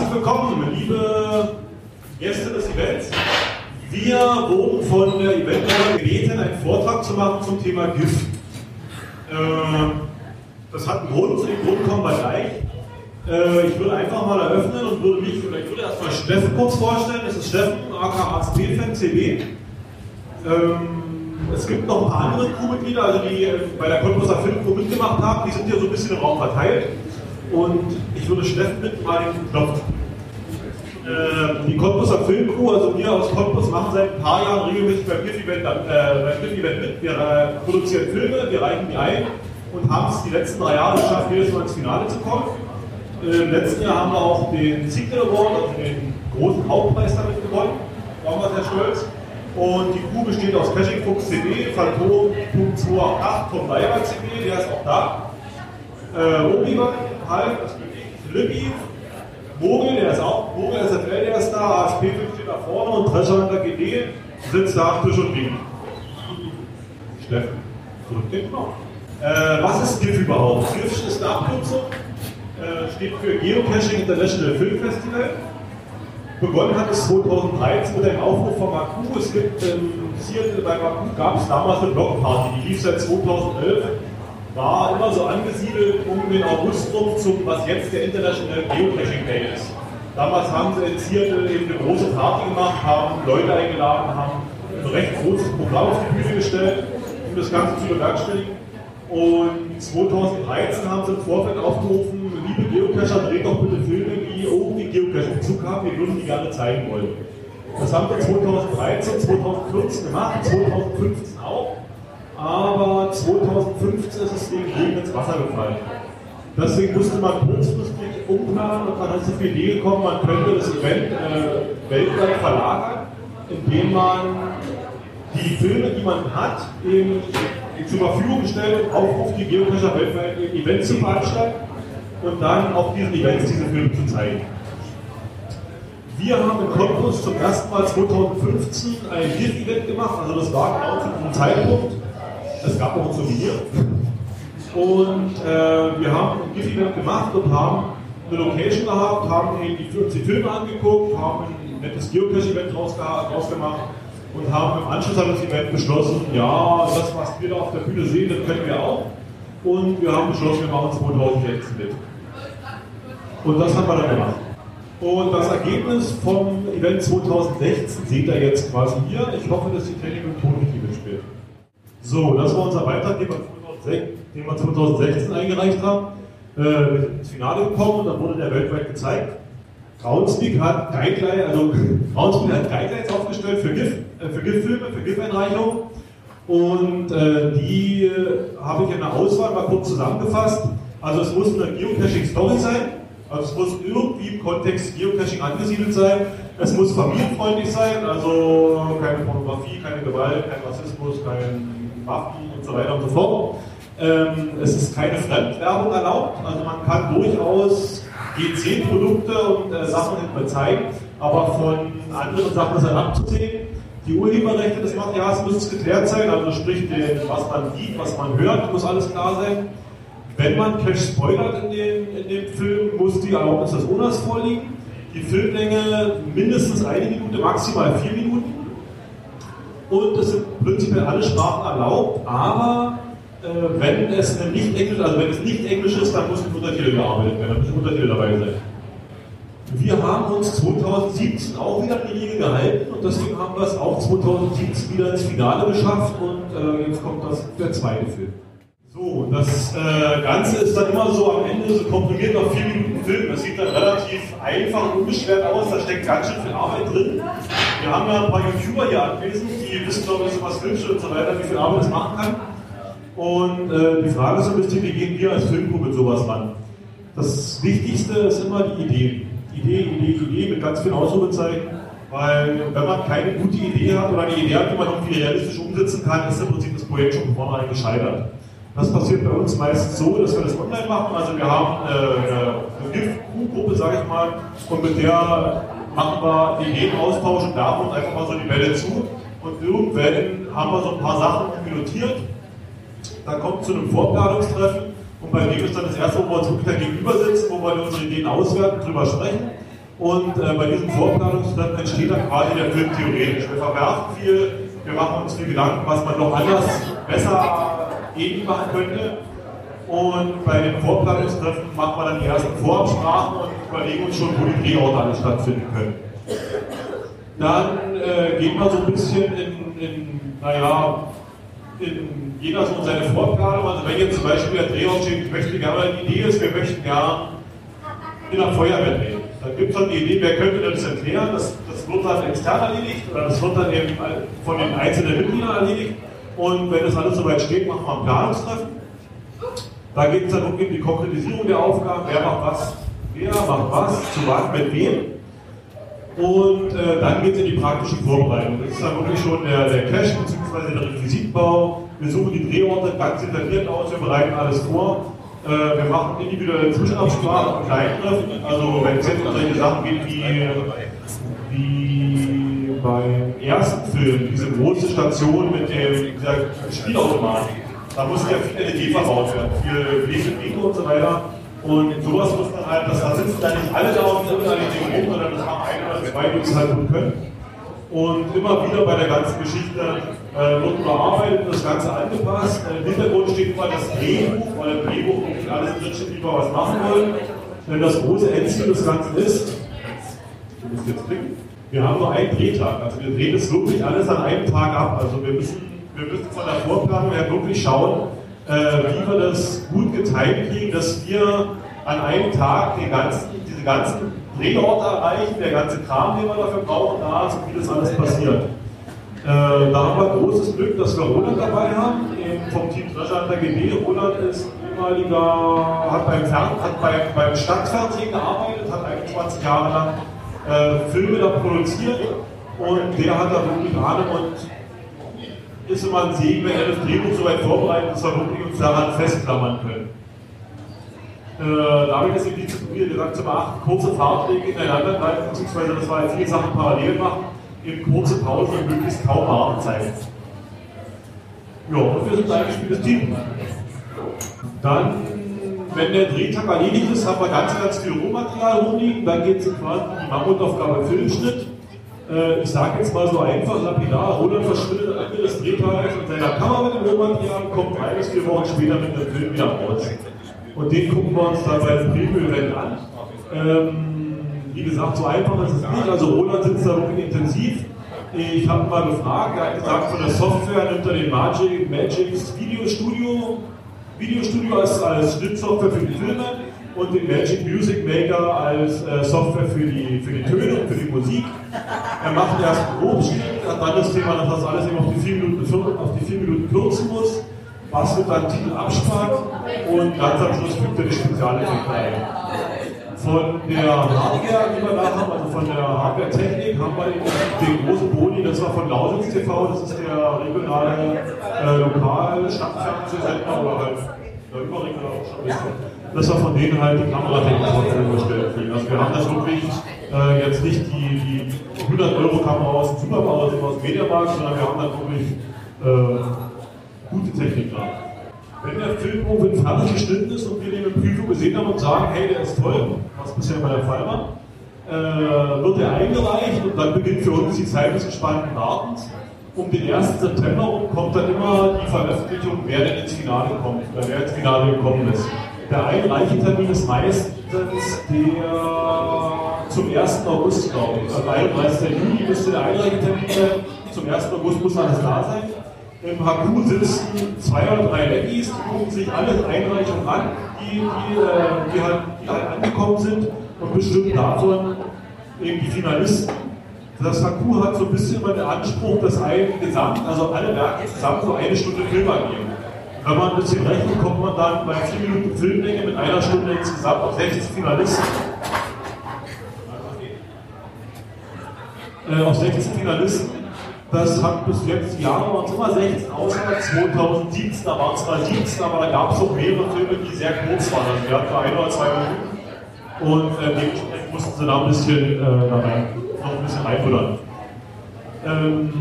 Herzlich willkommen, liebe Gäste des Events. Wir wurden von der Eventleitung gebeten, einen Vortrag zu machen zum Thema GIF. Äh, das hat einen Grund, den Grund kommen wir gleich. Äh, ich würde einfach mal eröffnen und würde mich, ich würde erstmal Steffen kurz vorstellen. Das ist Steffen, aka ASP-Fan, CB. Ähm, es gibt noch ein paar andere Crewmitglieder, also die äh, bei der Cottbusser Filmcrew mitgemacht haben, die sind hier so ein bisschen im Raum verteilt. Und ich würde Steffen bitten, mal den Knopf. Äh, die Cottbusser Filmcrew, also wir aus Cottbus, machen seit ein paar Jahren regelmäßig beim GIF-Event äh, mit. Wir äh, produzieren Filme, wir reichen die ein und haben es die letzten drei Jahre geschafft, jedes Mal ins Finale zu kommen. Äh, Im letzten Jahr haben wir auch den Signal Award, also den großen Hauptpreis damit gewonnen. Da waren wir sehr stolz. Und die Crew besteht aus Caching Fuchs CB, Phantom Punkt 288, Tom Leiber CB, der ist auch da. Äh, Obi-Wan, Ich, Flippy, Vogel, der ist auch, Vogel SFL, der ist da, ASP 5 steht da vorne und Treasure GD sitzt da am Tisch und winkt. Steffen, drück den Knopf. Äh, was ist GIF überhaupt? GIF ist eine Abkürzung, äh, steht für Geocaching International Film Festival. Begonnen hat es 2013 mit einem Aufruf von Maku. Es gibt ähm, Seattle bei Maku gab es damals eine Blockparty, die lief seit 2011. War immer so angesiedelt um den August rum zum, was jetzt der International Geocaching Day ist. Damals haben sie in Seattle eben eine große Party gemacht, haben Leute eingeladen, haben ein recht großes Programm auf die Bühne gestellt, um das Ganze zu bewerkstelligen. Und 2013 haben sie im Vorfeld aufgerufen, liebe Geocacher, dreht doch bitte Filme, die irgendwie Geocaching-Bezug haben, wir würden die gerne zeigen wollen. Das haben wir 2013, 2014 gemacht, 2015 auch, aber 2015 ist es wegen Regen ins Wasser gefallen. Deswegen musste man kurzfristig umplanen und dann ist auf die Idee gekommen, man könnte das Event äh, weltweit verlagern, indem man die Filme, die man hat, eben zur Verfügung stellt und aufruft, die Geocacher weltweit Events zu veranstalten und dann auf diesen Events diese Filme zu zeigen. Wir haben in Cottbus zum ersten Mal 2015 ein GIF-Event gemacht, also das war genau zu diesem Zeitpunkt. Es gab auch ein Souvenir. Und äh, wir haben ein GIF-Event gemacht und haben eine Location gehabt, haben eben die, uns die Filme angeguckt, haben ein nettes Geocache-Event draus, draus gemacht und haben im Anschluss an das Event beschlossen, ja, das, was wir da auf der Bühne sehen, das können wir auch. Und wir haben beschlossen, wir machen 2016 mit. Und das haben wir dann gemacht. Und das Ergebnis vom Event 2016 seht ihr jetzt quasi hier. Ich hoffe, dass die Technik und Ton nicht mitspielt. So, das war unser Beitrag, den wir 2016 eingereicht haben. Äh, wir sind ins Finale gekommen und dann wurde der weltweit gezeigt. Groundspeak hat Guidelines, also Groundspeak hat Guidelines aufgestellt für GIF, äh, für GIF-Filme, für GIF-Einreichungen. Und äh, die äh, habe ich in der Auswahl mal kurz zusammengefasst. Also es muss eine Geocaching-Story sein, also es muss irgendwie im Kontext Geocaching angesiedelt sein. Es muss familienfreundlich sein, also keine Pornografie, keine Gewalt, kein Rassismus, kein Waffen und so weiter und so fort. Ähm, es ist keine Fremdwerbung erlaubt, also man kann durchaus G10-Produkte und äh, Sachen zeigen, aber von anderen Sachen ist er abzusehen. Die Urheberrechte des Materials müssen geklärt sein, also sprich, den, was man sieht, was man hört, muss alles klar sein. Wenn man Cash spoilert in dem, in dem Film, muss die Erlaubnis des Owners vorliegen. Die Filmlänge mindestens eine Minute, maximal vier Minuten. Und es sind prinzipiell alle Sprachen erlaubt, aber äh, wenn es nicht Englisch, also wenn es nicht Englisch ist, dann muss mit Untertitel gearbeitet werden, dann müssen Untertitel dabei sein. Wir haben uns 2017 auch wieder an die Regel gehalten und deswegen haben wir es auch 2017 wieder ins Finale geschafft und äh, jetzt kommt das, der zweite Film. So, das äh, Ganze ist dann immer so am Ende so komprimiert auf vier Minuten Film. Das sieht dann relativ einfach und unbeschwert aus, da steckt ganz schön viel Arbeit drin. Wir haben ja ein paar YouTuber hier anwesend, die wissen, glaube ich, so was filmst und so weiter, wie viel Arbeit es machen kann. Und äh, die Frage ist so ein bisschen, wie gehen wir als mit sowas ran? Das Wichtigste ist immer die Idee. Idee, Idee, Idee mit ganz vielen Ausrufezeichen. Weil wenn man keine gute Idee hat oder eine Idee hat, die man irgendwie realistisch umsetzen kann, ist im Prinzip das Projekt schon vornherein gescheitert. Das passiert bei uns meistens so, dass wir das online machen. Also wir haben äh, eine GIF-Crew-Gruppe, sage ich mal, und mit der machen wir Ideen austauschen, werfen uns einfach mal so die Bälle zu. Und irgendwann haben wir so ein paar Sachen pilotiert. Dann kommt zu einem Vorplanungstreffen und bei dem ist dann das erste, wo wir uns wirklich gegenüber sitzen, wo wir unsere Ideen auswerten, drüber sprechen. Und äh, bei diesem Vorplanungstreffen entsteht dann quasi der Film theoretisch. Wir verwerfen viel, wir machen uns viel Gedanken, was man noch anders, besser irgendwie machen könnte. Und bei den Vorplanungstreffen machen wir dann die ersten Vorabsprachen und überlegen uns schon, wo die Drehorte alle stattfinden können. Dann äh, gehen wir so ein bisschen in, in naja, in jeder so seine Vorplanung. Also wenn jetzt zum Beispiel der Drehort steht, ich möchte gerne, die Idee ist, wir möchten gerne in der Feuerwehr drehen. Dann gibt es dann die Idee, wer könnte das erklären? Das, das wird dann extern erledigt oder das wird dann eben von den einzelnen Mitgliedern erledigt. Und wenn das alles soweit steht, machen wir ein Planungstreffen. Da geht es dann um die Konkretisierung der Aufgaben, wer macht was, wer macht was, zu wann, mit wem. Und äh, dann geht es in die praktische Vorbereitung. Das ist dann wirklich schon der, der Cache bzw. der Requisitenbau. Wir suchen die Drehorte ganz detailliert aus, wir bereiten alles vor. Äh, wir machen individuelle Zwischenabsprachen und Kleintreffen. Also wenn es jetzt um solche Sachen geht wie, wie beim ersten Film, diese große Station mit dem, dieser Spielautomatik, da musste ja viel LED verbaut werden, viel Wege und so weiter. Und sowas muss man halt, das, da sitzen dann nicht alle da und sind alle nicht rum, sondern das haben ein oder zwei, die es halt gut können. Und immer wieder bei der ganzen Geschichte äh, wird überarbeitet, das Ganze angepasst. Im Hintergrund steht mal das Drehbuch, weil im Drehbuch wirklich alles drinsteht, wie wir was machen wollen. Denn das große Endziel des Ganzen ist, du musst jetzt klicken, wir haben nur einen Drehtag. Also wir drehen das wirklich alles an einem Tag ab. Also wir müssen, wir müssen von der Vorplanung her wirklich schauen, äh, wie wir das gut geteilt kriegen, dass wir an einem Tag den ganzen, diese ganzen Drehorte erreichen, der ganze Kram, den wir dafür brauchen, da ist und wie das alles passiert. Äh, da haben wir großes Glück, dass wir Roland dabei haben, vom Team Treasure der GD. Roland ist ehemaliger, hat beim, Fern hat beim, beim Stadtfernsehen gearbeitet, hat 21 Jahre lang äh, Filme da produziert und der hat da wirklich Ahnung und ist immer ein Segen, wenn er das Drehbuch so weit vorbereitet, dass wir wirklich uns daran festklammern können. Äh, da habe ich das in die gesagt zu beachten, kurze Fahrtwege ineinander greifen, beziehungsweise das war ja viele Sachen parallel machen, eben kurze Pausen und möglichst kaum Wartezeit. Ja, und wir sind ein gespieltes Team. Dann, wenn der Drehtag erledigt ist, haben wir ganz, ganz viel Rohmaterial rumliegen, dann geht es quasi die Mammutaufgabe Filmschnitt. Äh, ich sage jetzt mal so einfach, lapidar, Roland verschwindet am Ende des Drehtages in seiner Kammer mit dem Rohmaterial, kommt drei bis vier Wochen später mit dem Film wieder raus. Und den gucken wir uns dann bei dem Preview-Event an. Ähm, wie gesagt, so einfach ist es nicht. Also Roland sitzt da wirklich intensiv. Ich habe mal gefragt, er hat gesagt, von der Software nimmt er den Magic, Magix Video Studio, Video Studio als, als Schnittsoftware für die Filme und den Magic Music Maker als äh, Software für die, für die Töne und für die Musik. Er macht erst einen Grobschnitt, hat dann das Thema, dass das alles eben auf die 4 Minuten, auf die 4 Minuten kürzen muss wird dann Titel abspart und ganz am Schluss fügt er die Spezialeffekte ein. Von der Hardware, die wir da haben, also von der Hardware-Technik, haben wir den großen Boni, das war von Lausitz TV, das ist der regionale, äh, lokale Stadtfernsehsender oder halt der überregionale Das war von denen halt die Kameratechnik zur Verfügung gestellt. Also wir haben das wirklich äh, jetzt nicht die, die 100 Euro Kamera aus dem Superbau, aus dem Mediamarkt, sondern wir haben dann wirklich äh, gute Technik dran. Wenn der Film irgendwann fertig geschnitten ist und wir den in Prüfung gesehen haben und sagen, hey, der ist toll, was bisher bei der Fall war, äh, wird er eingereicht und dann beginnt für uns die Zeit des gespannten Wartens. Um den 1. September rum kommt dann immer die Veröffentlichung, wer denn ins Finale kommt oder wer ins Finale gekommen ist. Der Einreichetermin ist meistens der zum 1. August, glaube ich. Also 31. Juli müsste der Einreichetermin sein. Zum 1. August muss alles da sein. Im HQ sitzen zwei oder drei Ladies, die gucken sich alle Einreichungen an, die, die, äh, die, halt, die halt angekommen sind und bestimmen davon eben die Finalisten. Das HQ hat so ein bisschen immer den Anspruch, dass ein Gesamt, also alle Werke zusammen so eine Stunde Film angeben. Wenn man ein bisschen rechnet, kommt man dann bei 4 Minuten Filmlänge mit einer Stunde insgesamt auf 60 Finalisten. Äh, auf 60 Finalisten das hat bis jetzt, die Jahre waren es immer 16, außer 2017, da waren es mal 17, aber da gab es auch mehrere Filme, die sehr kurz waren. Also wir hatten ein oder zwei Minuten und äh, dementsprechend mussten sie da ein bisschen, äh, noch ein bisschen reinfuttern. Ähm,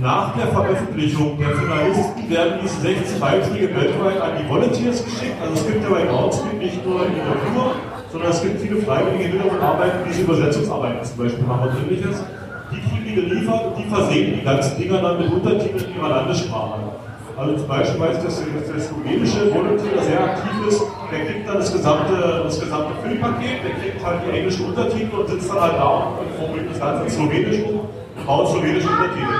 nach der Veröffentlichung der Finalisten werden diese 16 Beiträge weltweit an die Volunteers geschickt. Also es gibt ja bei Groundspeak nicht nur in der Tour, sondern es gibt viele Freiwillige im Hintergrund arbeiten, diese Übersetzungsarbeiten zum Beispiel machen und ähnliches. Die geliefert und die versehen die ganzen Dinger dann mit Untertiteln in ihrer Landessprache. Also zum Beispiel weiß ich, dass der slowenische Volunteer sehr aktiv ist, der kriegt dann das gesamte, das gesamte Filmpaket, der kriegt halt die englischen Untertitel und sitzt dann halt da und formuliert das Ganze in Slowenisch um und baut slowenische Untertitel.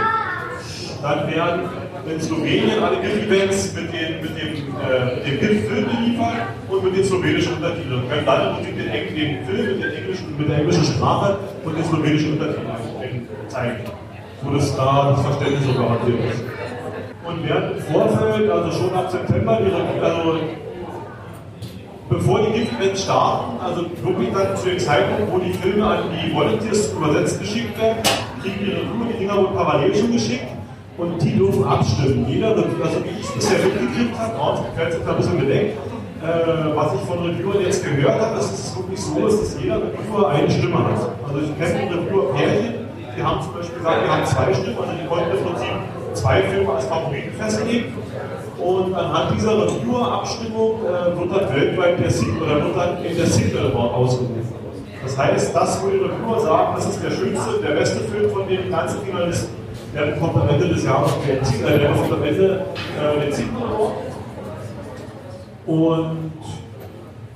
Dann werden in Slowenien alle GIF-Events mit, den, mit dem, äh, dem GIF-Film geliefert und mit den slowenischen Untertiteln. Und dann Prinzip den, den Film mit, den englischen, mit der englischen Sprache und den slowenischen Untertiteln zeigen, wo das da das Verständnis so garantiert ist. Und während im Vorfeld, also schon ab September, die, also bevor die GIF-Events starten, also wirklich dann zu dem Zeitpunkt, wo die Filme an die Volunteers übersetzt geschickt werden, kriegen die Reviewer die Dinger wohl parallel schon geschickt und die dürfen abstimmen. Jeder, also wie ich es bisher mitgekriegt habe, oh, fällt sich da ein bisschen bedeckt, äh, was ich von Reviewern jetzt gehört habe, ist es wirklich so, ist, dass jeder Reviewer eine Stimme hat. Also ich kenne Reviewer-Pärchen, die haben zum Beispiel gesagt, wir haben zwei Stimmen, also die konnten im Prinzip zwei Filme als Favoriten festlegen. Und anhand dieser Reviewer-Abstimmung äh, wird dann weltweit der Sieg oder wird dann in der Signal Award ausgerufen. Das heißt, das, wo die Reviewer sagen, das ist der schönste, der beste Film von den ganzen Finalisten, der bekommt am Ende des Jahres den Signal, äh, der bekommt am Ende äh, den Signal Award. Und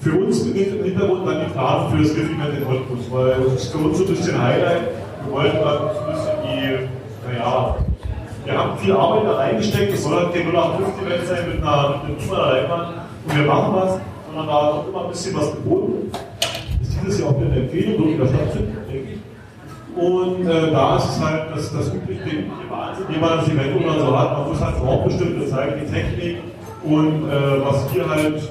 für uns beginnt im Hintergrund dann die Planung für das Gift-Event in Cottbus, weil das ist für uns so ein bisschen Highlight. Wir wollten dann ein bisschen die, naja, wir haben viel Arbeit da reingesteckt, es soll halt kein 0850-Event sein mit einer, mit und wir machen was, sondern da wird immer ein bisschen was geboten. Ist dieses Jahr auch eine Empfehlung, so wieder stattfinden, denke ich. Und äh, da ist es halt das, das übliche, Wahnsinn, wie man das Event oder so hat. Man muss halt vor Ort bestimmt zeigen, die Technik und äh, was wir halt,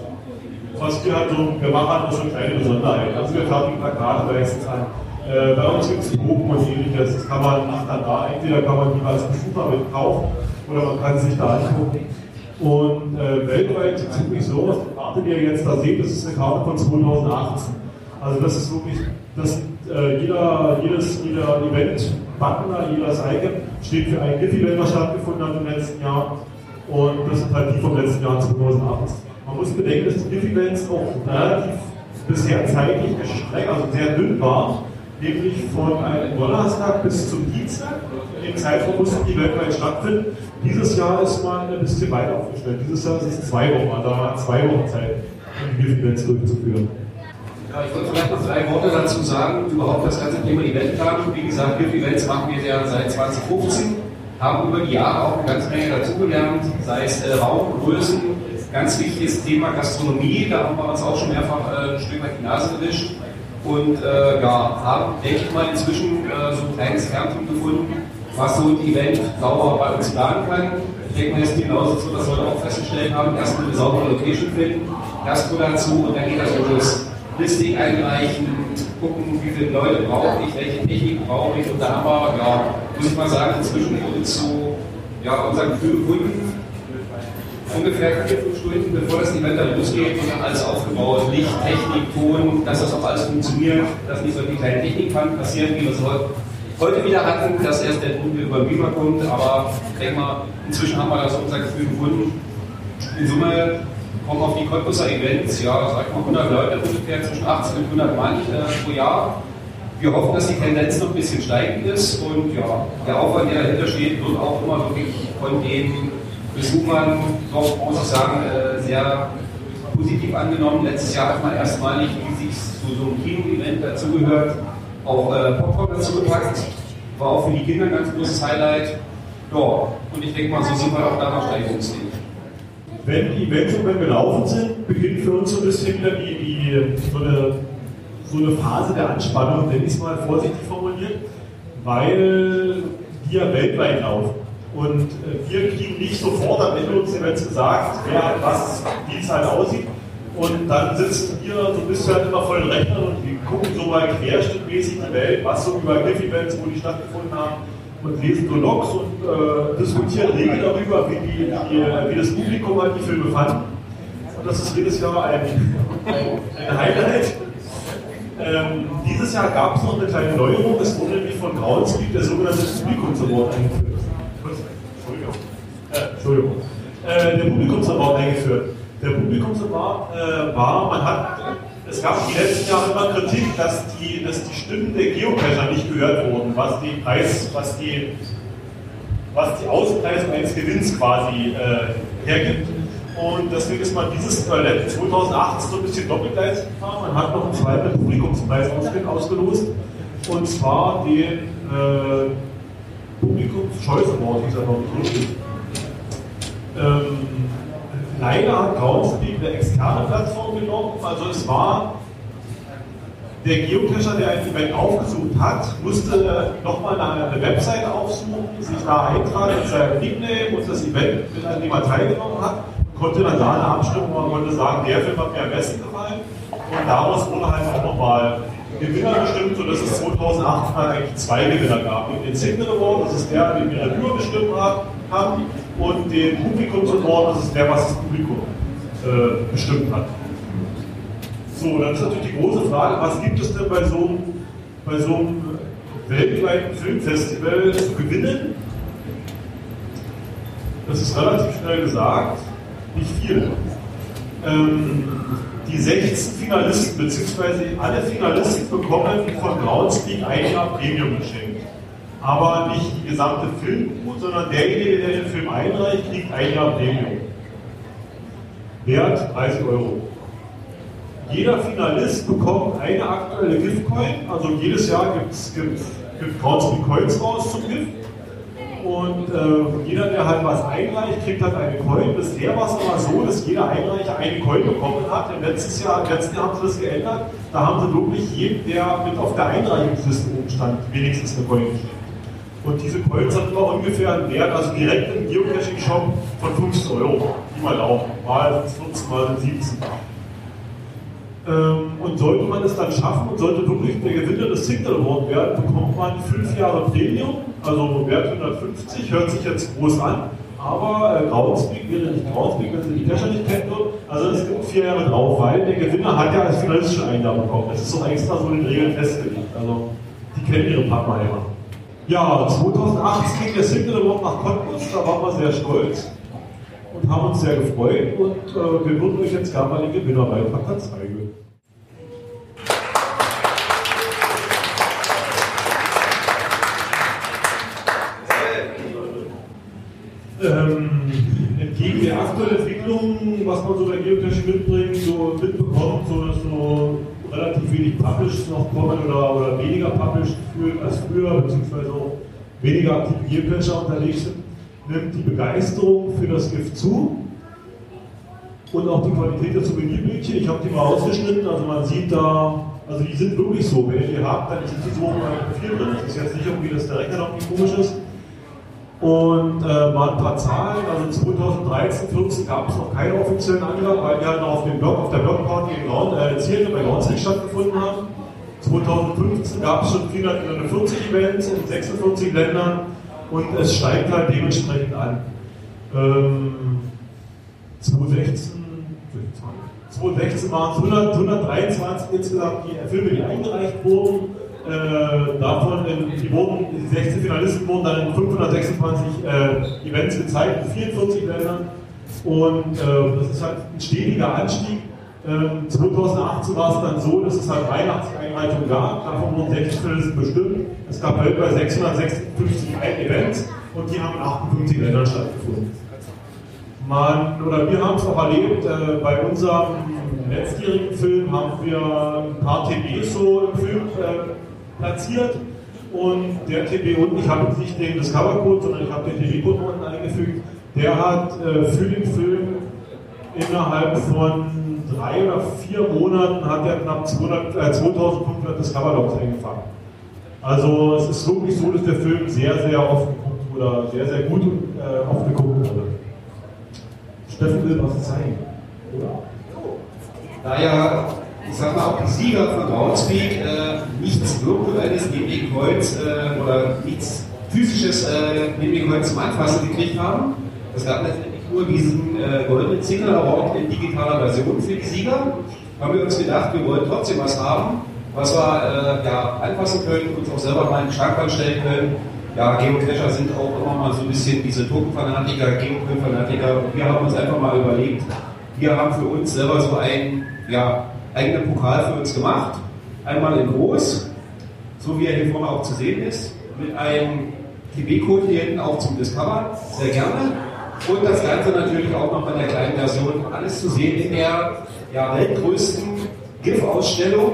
was wir halt so, machen halt so eine kleine Besonderheit. Also wir fertigen Plakate meistens an äh, bei uns gibt es Gruppen und ähnliches. Das kann man nicht dann da. Entweder kann man die als Besucher mit kaufen oder man kann sich da angucken. Und äh, weltweit sieht es wirklich so aus. Die Karte, die ihr jetzt da seht, das ist eine Karte von 2018. Also das ist wirklich, das, äh, jeder, jedes, jeder Event-Partner, jedes Icon steht für ein GIF-Event, was stattgefunden hat im letzten Jahr. Und das sind halt die vom letzten Jahr 2018. Man muss bedenken, dass die GIF-Events auch relativ bisher zeitlich gestreckt, also sehr dünn waren nämlich von einem Donnerstag bis zum Dienstag. In mussten die weltweit stattfinden. Dieses Jahr ist man ein bisschen weiter aufgestellt. Dieses Jahr ist es zwei Wochen, also da waren zwei Wochen Zeit, um die Events durchzuführen. Ja, ich wollte vielleicht noch drei Worte dazu sagen, überhaupt das ganze Thema Eventplanung. Wie gesagt, GIF-Events machen wir ja seit 2015, haben über die Jahre auch eine ganze Menge dazugelernt, sei es äh, Raum, Größen, ganz wichtiges Thema Gastronomie, da haben wir uns auch schon mehrfach äh, ein Stück weit die Nase erwischt und äh, ja, haben, denke ich mal, inzwischen äh, so ein kleines Kernteam gefunden, was so ein Event sauber bei uns planen kann. Ich denke mal, es ist genauso so, dass wir auch festgestellt haben, erstmal eine saubere Location finden, Gastro dazu und dann geht das das Listing einreichen, gucken, wie viele Leute brauche ich, welche Technik brauche ich und da haben wir, ja, muss ich mal sagen, inzwischen uns so ja, unser Gefühl gefunden, ungefähr Stunden bevor das Event dann losgeht alles aufgebaut, Licht, Technik, Ton, dass das auch alles funktioniert, dass nicht solche kleinen Technikpannen passieren, wie wir es heute wieder hatten, dass erst der Ton über Beamer kommt, aber ich denke mal, inzwischen haben wir das unser Gefühl gefunden. In Summe kommen auf die Cottbusser Events, ja, sag ich mal 100 Leute ungefähr, zwischen 80 und 100 Mann äh, pro Jahr. Wir hoffen, dass die Tendenz noch ein bisschen steigend ist und ja, der Aufwand, der dahinter steht, wird auch immer wirklich von den Besuchern doch, muss ich sagen, äh, sehr positiv angenommen. Letztes Jahr hat man erstmalig, wie sich zu so einem Kino-Event dazugehört, auch äh, Popcorn dazu gepackt. War auch für die Kinder ein ganz großes Highlight. Ja, und ich denke mal, so sind wir auch da noch steigerungsfähig. Wenn die Events schon gelaufen sind, beginnt für uns so ein bisschen wieder die, die, so, eine, so eine Phase der Anspannung, nenne ich es mal vorsichtig formuliert, weil die ja weltweit laufen. Und äh, wir kriegen nicht sofort am Ende uns Events gesagt, wer was, wie es halt aussieht. Und dann sitzen wir so ein bisschen halt immer vor den Rechnern und wir gucken so mal querschnittmäßig die Welt, was so über GIF-Events, wo die stattgefunden haben, und lesen so Logs und äh, diskutieren rege darüber, wie, die, die, wie das Publikum halt die Filme fand. Und das ist jedes Jahr ein, ein, ein Highlight. Ähm, dieses Jahr gab es noch eine kleine Neuerung, es wurde nämlich von Groundspeak der sogenannte Publikumsaward eingeführt. Entschuldigung, äh, der Publikumsaward eingeführt. Der Publikumsaward äh, war, man hat es gab die letzten Jahre immer Kritik, dass die, dass die Stimmen der Geocacher nicht gehört wurden, was die Preis, was die, was die Auspreisung eines Gewinns quasi äh, hergibt. Und deswegen ist man dieses äh, 2008 so ein bisschen doppelgleisig gefahren. Man hat noch einen zweiten Publikumspreis ausgelost. Und zwar den äh, Publikumschoice Award, dieser noch nicht. Ähm, leider hat Groundspeak eine externe Plattform genommen. Also es war der Geocacher, der ein Event aufgesucht hat, musste nochmal eine Website aufsuchen, sich da eintragen mit seinem Nickname und das Event, mit an dem er teilgenommen hat, konnte dann da eine Abstimmung machen, konnte sagen, der Film hat mir am besten gefallen. Und daraus wurde halt auch nochmal Gewinner bestimmt, sodass es 2008 eigentlich zwei Gewinner gab. Den Signal Award, das ist der, den wir Reviewer bestimmt haben, und den Publikums Award, das ist der, was das Publikum äh, bestimmt hat. So, dann ist natürlich die große Frage, was gibt es denn bei so einem, bei so einem weltweiten Filmfestival zu gewinnen? Das ist relativ schnell gesagt, nicht viel. Ähm, die 16 Finalisten, beziehungsweise alle Finalisten bekommen von Groundspeak ein Jahr Premium geschenkt. Aber nicht die gesamte Filmcrew, sondern derjenige, der den Film einreicht, kriegt ein Jahr Premium. Wert 30 Euro. Jeder Finalist bekommt eine aktuelle Giftcoin, also jedes Jahr gibt es gibt, Coins raus zum Gift. Und äh, jeder, der halt was einreicht, kriegt halt eine Coin. Bisher war es aber so, dass jeder Einreicher eine Coin bekommen hat. Im letzten Jahr, letzten Jahr haben sie das geändert. Da haben sie wirklich jedem, der mit auf der Einreichungsliste oben stand, wenigstens eine Coin geschenkt. Und diese Coins hatten immer ungefähr einen Wert, also direkt im Geocaching-Shop von 15 Euro. Die mal auch. Mal 14, mal 17. Ähm, und sollte man es dann schaffen und sollte wirklich der Gewinner des Signal Award werden, bekommt man fünf Jahre Premium, also Wert 150, hört sich jetzt groß an, aber äh, wäre nicht Groundspeak, wenn Sie die Cacher nicht kennen würden. Also es gibt vier Jahre drauf, weil der Gewinner hat ja als Finalist schon ein Jahr bekommen. Das ist doch extra so in den Regeln festgelegt. Also die kennen ihre Partner immer. Ja, 2018 ging der Signal Award nach Cottbus, da waren wir sehr stolz und haben uns sehr gefreut und äh, wir würden euch jetzt gerne mal den Gewinnerbeitrag zeigen. Ähm, entgegen der aktuellen Entwicklung, was man so bei Geocaching mitbringt, so mitbekommt, so dass so relativ wenig Published noch kommen oder, oder weniger Published als früher, beziehungsweise auch weniger aktive Geocacher unterwegs sind, nimmt die Begeisterung für das Gift zu und auch die Qualität der Souvenirbildchen. Ich habe die mal ausgeschnitten, also man sieht da, also die sind wirklich so. Wenn ihr die habt, dann ist die so mal Profil drin. Das ist jetzt nicht irgendwie, dass der Rechner noch nicht komisch ist. Und äh, mal ein paar Zahlen, also 2013, 2014 gab es noch keine offiziellen Angaben, weil wir halt noch auf dem Blog, auf der Blogparty in Ground, äh, Ziele bei Groundslick stattgefunden haben. 2015 gab es schon 440 Events in 46 Ländern und es steigt halt dementsprechend an. Ähm, 2016, 2016 waren es 100, 123 insgesamt die Filme, die eingereicht wurden. Äh, davon, die, wurden, die 16 Finalisten wurden dann in 526 äh, Events gezeigt, in 44 Ländern. Und äh, das ist halt ein stetiger Anstieg. 2018 ähm, war es dann so, dass es halt Weihnachtseinreichungen gab. Davon wurden 60 Finalisten bestimmt. Es gab weltweit 656 Events und die haben in 58 Ländern stattgefunden. Man, oder wir haben es auch erlebt, äh, bei unserem letztjährigen Film haben wir ein paar TBs so im Film äh, platziert und der TB unten, ich habe nicht den Discover-Code, sondern ich habe den TB-Code unten eingefügt, der hat äh, für den Film innerhalb von drei oder vier Monaten hat er knapp 200, äh, 2500 Discover-Logs eingefangen. Also es ist wirklich so, dass der Film sehr, sehr oft geguckt oder sehr, sehr gut äh, oft geguckt wurde. Steffen will was zeigen, oder? Da ja ich sag mal, auch die Sieger von Groundspeak äh, nichts Virtuelles neben dem Kreuz äh, oder nichts Physisches äh, neben dem Kreuz zum Anfassen gekriegt haben. Es gab letztendlich nur diesen äh, goldenen Signal Award in digitaler Version für die Sieger. Haben wir uns gedacht, wir wollen trotzdem was haben, was wir äh, ja, anfassen können, uns auch selber mal in den Schrank stellen können. Ja, Geocacher sind auch immer mal so ein bisschen diese Token-Fanatiker, Geocoin-Fanatiker. Und wir haben uns einfach mal überlegt, wir haben für uns selber so ein ja, eigenen Pokal für uns gemacht. Einmal in groß, so wie er hier vorne auch zu sehen ist, mit einem TB-Code hier hinten auch zum Discover, sehr gerne. Und das Ganze natürlich auch noch in der kleinen Version, alles zu sehen in der ja, weltgrößten GIF-Ausstellung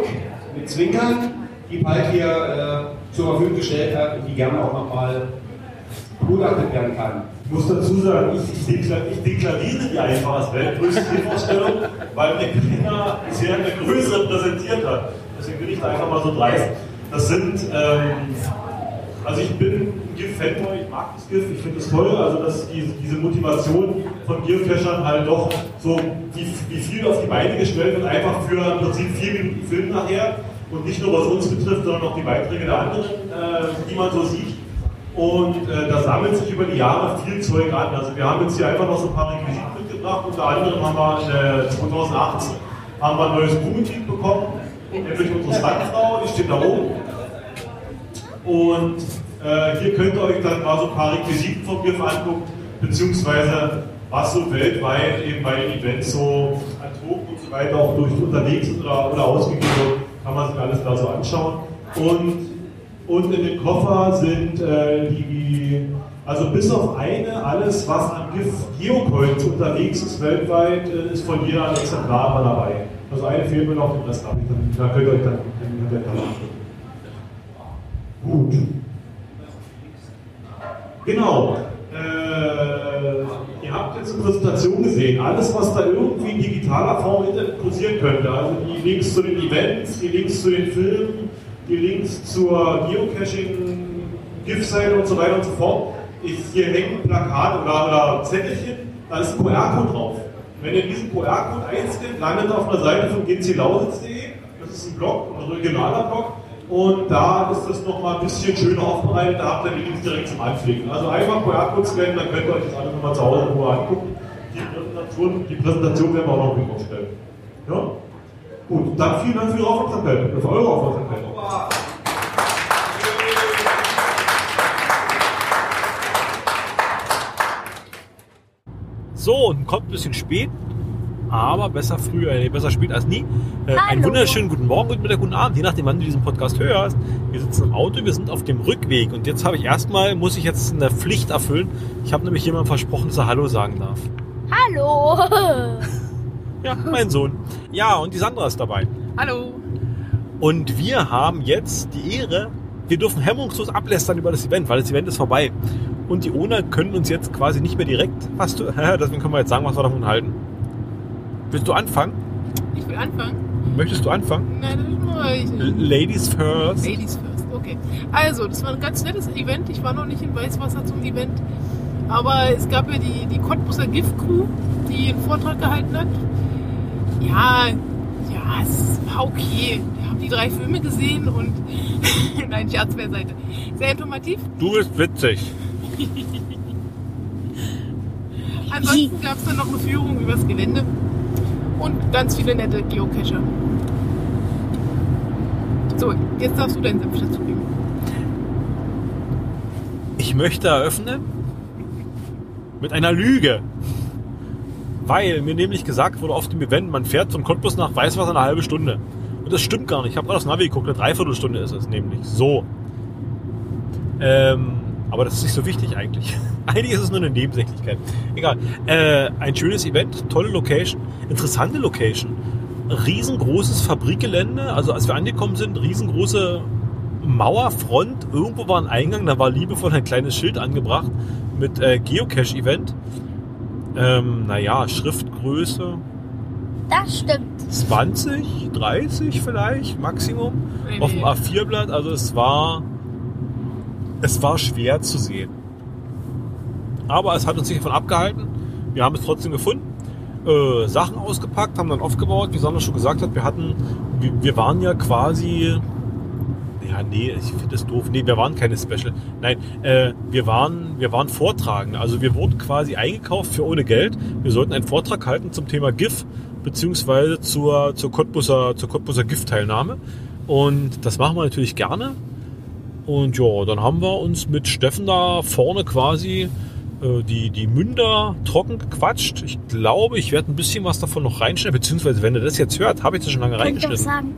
mit Zwinkern, die Palk hier äh, zur Verfügung gestellt hat und die gerne auch nochmal begutachtet werden kann. Ich muss dazu sagen, ich, ich deklariere die einfach als weltgrößte GIF-Ausstellung, weil der Kinder bisher eine größere präsentiert hat. Deswegen bin ich da einfach mal so dreist. Das sind ähm, also ich bin GIF-Fanboy, ich mag das GIF, ich finde es toll, also dass die, diese Motivation von Geocachern halt doch so, wie, wie viel auf die Beine gestellt wird, einfach für im Prinzip vier Minuten Film nachher und nicht nur was uns betrifft, sondern auch die Beiträge der anderen, äh, die man so sieht. Und äh, da sammelt sich über die Jahre viel Zeug an. Also wir haben jetzt hier einfach noch so ein paar Requisiten mitgebracht. Unter anderem haben wir äh, 2018 haben wir ein neues Crewmitglied bekommen, nämlich unsere Standfrau, die steht da oben. Und äh, hier könnt ihr euch dann mal so ein paar Requisiten vom GIF angucken, beziehungsweise was so weltweit eben bei Events so an Token und so weiter auch durch unterwegs oder, oder ausgegeben wird, kann man sich alles da so anschauen. Und, und in den Koffer sind äh, die, also bis auf eine, alles was an Geocoins unterwegs ist weltweit, äh, ist von jeder Exemplar mal dabei. Also eine fehlt mir noch, den Rest habe ich dann, da könnt ihr euch dann in der anschauen. Gut. Genau. Äh, ihr habt jetzt eine Präsentation gesehen. Alles, was da irgendwie in digitaler Form interessieren könnte. Also die Links zu den Events, die Links zu den Filmen, die Links zur Geocaching, GIF-Seite und so weiter und so fort. Ich, hier hängt ein Plakat oder, oder Zettelchen, da ist ein QR-Code drauf. Wenn ihr diesen QR-Code einscannt, landet auf einer Seite von gclausitz.de. Das ist ein Blog, ein regionaler Blog und da ist das nochmal ein bisschen schöner aufbereitet, da habt ihr die Links direkt zum Anfliegen. Also einfach QR-Code scannen, dann könnt ihr euch das alles nochmal zu Hause in Ruhe angucken. Die Präsentation, die Präsentation werden wir auch noch mit aufstellen. Ja? Gut, dann vielen Dank für Ihre Aufmerksamkeit, für eure Aufmerksamkeit. So, und kommt ein bisschen spät, aber besser früh, äh, besser spät als nie. Äh, einen wunderschönen guten Morgen und Mittag, guten Abend, je nachdem, wann du diesen Podcast hörst. Wir sitzen im Auto, wir sind auf dem Rückweg und jetzt habe ich erstmal, muss ich jetzt eine Pflicht erfüllen. Ich habe nämlich jemandem versprochen, dass er Hallo sagen darf. Hallo! Ja, mein Sohn. Ja, und die Sandra ist dabei. Hallo! Und wir haben jetzt die Ehre, wir dürfen hemmungslos ablästern über das Event, weil das Event ist vorbei. Und die Owner können uns jetzt quasi nicht mehr direkt, was du, deswegen können wir jetzt sagen, was wir davon halten. Willst du anfangen? Ich will anfangen. Möchtest du anfangen? Nein, das ist nur. Ladies first. Ladies first, okay. Also, das war ein ganz nettes Event. Ich war noch nicht in Weißwasser zum Event. Aber es gab ja die, die Cottbusser Gift-Crew, die einen Vortrag gehalten hat. Ja, ja, es war okay. Wir haben die drei Filme gesehen und. Nein, Scherz beiseite. Sehr informativ. Du bist witzig. Ansonsten gab es dann noch eine Führung übers Gelände und ganz viele nette Geocacher. So, jetzt darfst du deinen Senf dazugeben. Ich möchte eröffnen mit einer Lüge. Weil mir nämlich gesagt wurde auf dem Event, man fährt von Cottbus nach Weißwasser eine halbe Stunde. Und das stimmt gar nicht. Ich habe gerade aufs Navi geguckt, eine Dreiviertelstunde ist es nämlich. So. Ähm, aber das ist nicht so wichtig eigentlich. Eigentlich ist es nur eine Nebensächlichkeit. Egal. Äh, ein schönes Event, tolle Location, interessante Location. Riesengroßes Fabrikgelände. Also als wir angekommen sind, riesengroße Mauerfront. Irgendwo war ein Eingang, da war liebevoll ein kleines Schild angebracht mit äh, Geocache-Event. Ähm, naja, Schriftgröße Das stimmt. 20, 30 vielleicht, Maximum. Nee, Auf dem nee. A4-Blatt, also es war, es war schwer zu sehen. Aber es hat uns nicht davon abgehalten. Wir haben es trotzdem gefunden. Äh, Sachen ausgepackt, haben dann aufgebaut. Wie Sandra schon gesagt hat, wir hatten, wir, wir waren ja quasi, ja, nee, ich finde das doof. Nee, wir waren keine Special. Nein, äh, wir waren, wir waren Vortragende. Also wir wurden quasi eingekauft für ohne Geld. Wir sollten einen Vortrag halten zum Thema GIF beziehungsweise zur, zur Cottbusser, zur Cottbusser GIF-Teilnahme. Und das machen wir natürlich gerne. Und ja, dann haben wir uns mit Steffen da vorne quasi äh, die, die Münder trocken gequatscht. Ich glaube, ich werde ein bisschen was davon noch reinschneiden, beziehungsweise wenn ihr das jetzt hört, habe ich das schon lange ich reingeschnitten. sagen.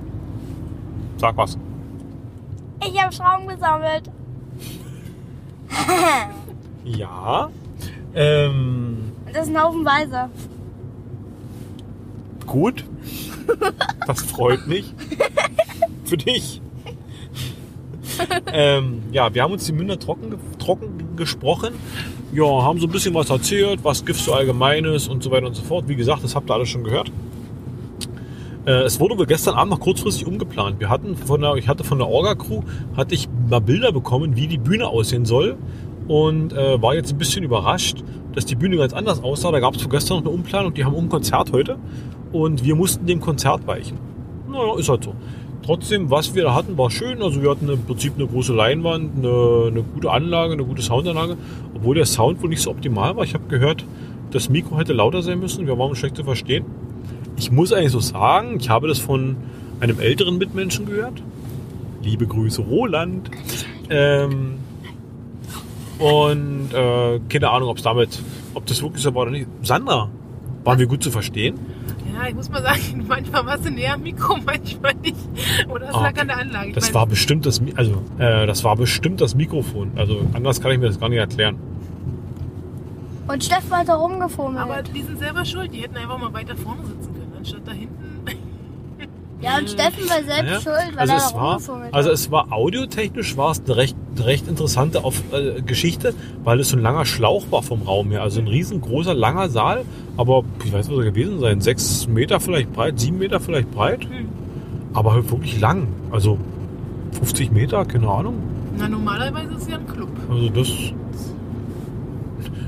Sag was. Ich habe Schrauben gesammelt. Ja. Ähm, das sind haufenweise. gut. Das freut mich. Für dich. ähm, ja, wir haben uns die Münder trocken, trocken gesprochen. Ja, haben so ein bisschen was erzählt, was Gift so allgemein ist und so weiter und so fort. Wie gesagt, das habt ihr alles schon gehört. Äh, es wurde wohl gestern Abend noch kurzfristig umgeplant. Wir hatten von der, ich hatte von der Orga-Crew hatte ich mal Bilder bekommen, wie die Bühne aussehen soll. Und äh, war jetzt ein bisschen überrascht, dass die Bühne ganz anders aussah. Da gab es gestern noch eine Umplanung, die haben um Konzert heute. Und wir mussten dem Konzert weichen. Naja, ist halt so. Trotzdem, was wir da hatten, war schön. Also wir hatten im Prinzip eine große Leinwand, eine, eine gute Anlage, eine gute Soundanlage. Obwohl der Sound wohl nicht so optimal war. Ich habe gehört, das Mikro hätte lauter sein müssen. Wir waren schlecht zu verstehen. Ich muss eigentlich so sagen, ich habe das von einem älteren Mitmenschen gehört. Liebe Grüße, Roland. Ähm, und äh, keine Ahnung, ob es damit, ob das wirklich so war oder nicht. Sandra, waren wir gut zu verstehen? Ja, ich muss mal sagen, manchmal warst du näher am Mikro, manchmal nicht. Oder es Ah, lag an der Anlage. Ich Das war bestimmt das, also äh, das war bestimmt das Mikrofon. Also anders kann ich mir das gar nicht erklären. Und Steffen hat da rumgefummelt. Aber die sind selber schuld. Die hätten einfach mal weiter vorne sitzen anstatt da hinten. ja, und Steffen war selbst Naja, schuld, weil also er war, also hat. es war audiotechnisch war es eine recht, eine recht interessante Auf, äh, Geschichte, weil es so ein langer Schlauch war vom Raum her. Also ein riesengroßer, langer Saal, aber ich weiß, was er gewesen sein, sechs Meter vielleicht breit, sieben Meter vielleicht breit, Hm. aber halt wirklich lang. Also 50 Meter, keine Ahnung. Na, normalerweise ist es ja ein Club. Also das.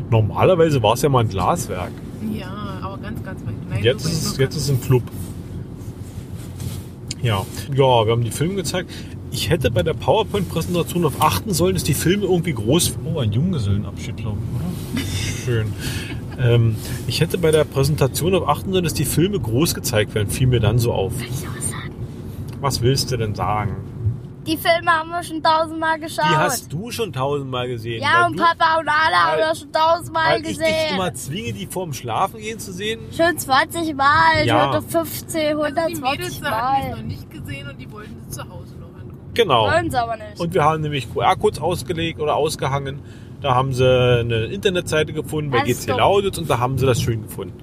Normalerweise war es ja mal ein Glaswerk. Ja, aber ganz, ganz weit. Jetzt ist, jetzt ist es ein Club. Ja. Ja, wir haben die Filme gezeigt. Ich hätte bei der PowerPoint-Präsentation auf achten sollen, dass die Filme irgendwie groß. Oh, ein Junggesellenabschied, glaube ich, oder? Schön. ähm, ich hätte bei der Präsentation auf achten sollen, dass die Filme groß gezeigt werden. Fiel mir dann so auf. Soll ich noch was sagen? Was willst du denn sagen? Die Filme haben wir schon tausendmal geschaut. Die hast du schon tausendmal gesehen. ja, und du, Papa und alle haben das schon tausendmal weil ich dich gesehen. immer zwinge, die vorm Schlafen gehen zu sehen. Schon 20 Mal, Ja. schon 15, Also die 120 Mädels da hatten es Mal. noch nicht gesehen und die wollten es zu Hause noch angucken. Genau. Wollen sie aber nicht. Und wir haben nämlich QR-Codes ausgelegt oder ausgehangen. Da haben sie eine Internetseite gefunden bei Das GC. Lauditz und da haben sie das schön gefunden.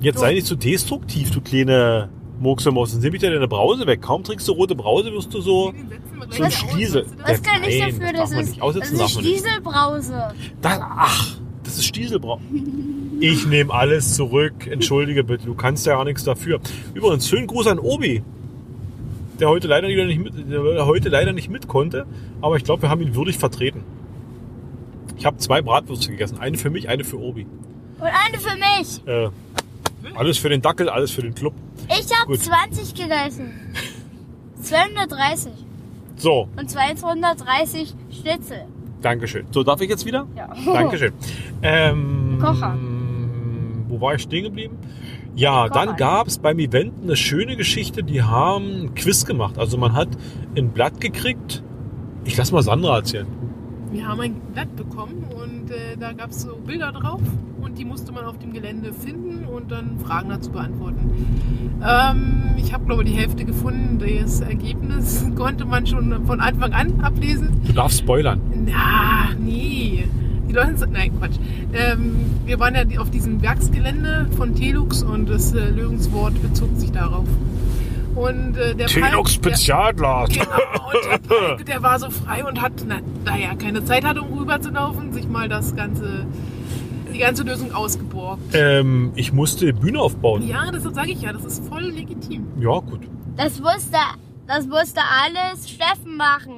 Jetzt sei nicht so destruktiv, du kleine Murkselmaus. Dann ich dir deine Brause weg. Kaum trinkst du rote Brause, wirst du so, ein wieder aus, Stiesel. Was kann ich dafür, das das, darf man ist, nicht aussitzen, das ist. Stieselbrause. Das, ach, das ist Stieselbrau. Ich nehme alles zurück. Entschuldige bitte, du kannst ja gar nichts dafür. Übrigens, schönen Gruß an Obi, der heute leider, wieder nicht mit, der heute leider nicht mit konnte. Aber ich glaube, wir haben ihn würdig vertreten. Ich habe zwei Bratwürste gegessen. Eine für mich, eine für Obi. Und eine für mich. Äh, alles für den Dackel, alles für den Club. Ich habe Gut. 20 gegessen. 230. So, Und 230 Schnitzel. Dankeschön. So, darf ich jetzt wieder? Ja. Dankeschön. Ähm, Kocher. Wo war ich stehen geblieben? Ja, Kocher. dann gab es beim Event eine schöne Geschichte, die haben ein Quiz gemacht. Also man hat ein Blatt gekriegt. Ich lass mal Sandra erzählen. Wir haben ein Blatt bekommen und äh, da gab es so Bilder drauf und die musste man auf dem Gelände finden und dann Fragen dazu beantworten. Ähm, ich habe glaube ich die Hälfte gefunden. Das Ergebnis konnte man schon von Anfang an ablesen. Du darfst spoilern. Na, nee. Die Leute sind, nein, Quatsch. Ähm, wir waren ja auf diesem Werksgelände von Telux und das äh, Lösungswort bezog sich darauf. Und äh, der Palk- Spezialglas. der, genau, und der, Palk, der war so frei und hat, na, naja, keine Zeit hatte, um rüberzulaufen, sich mal das ganze, die ganze Lösung ausgeborgt. Ähm, ich musste Bühne aufbauen. Ja, das sage ich ja, das ist voll legitim. Ja, gut. Das musste, das musste alles Steffen machen.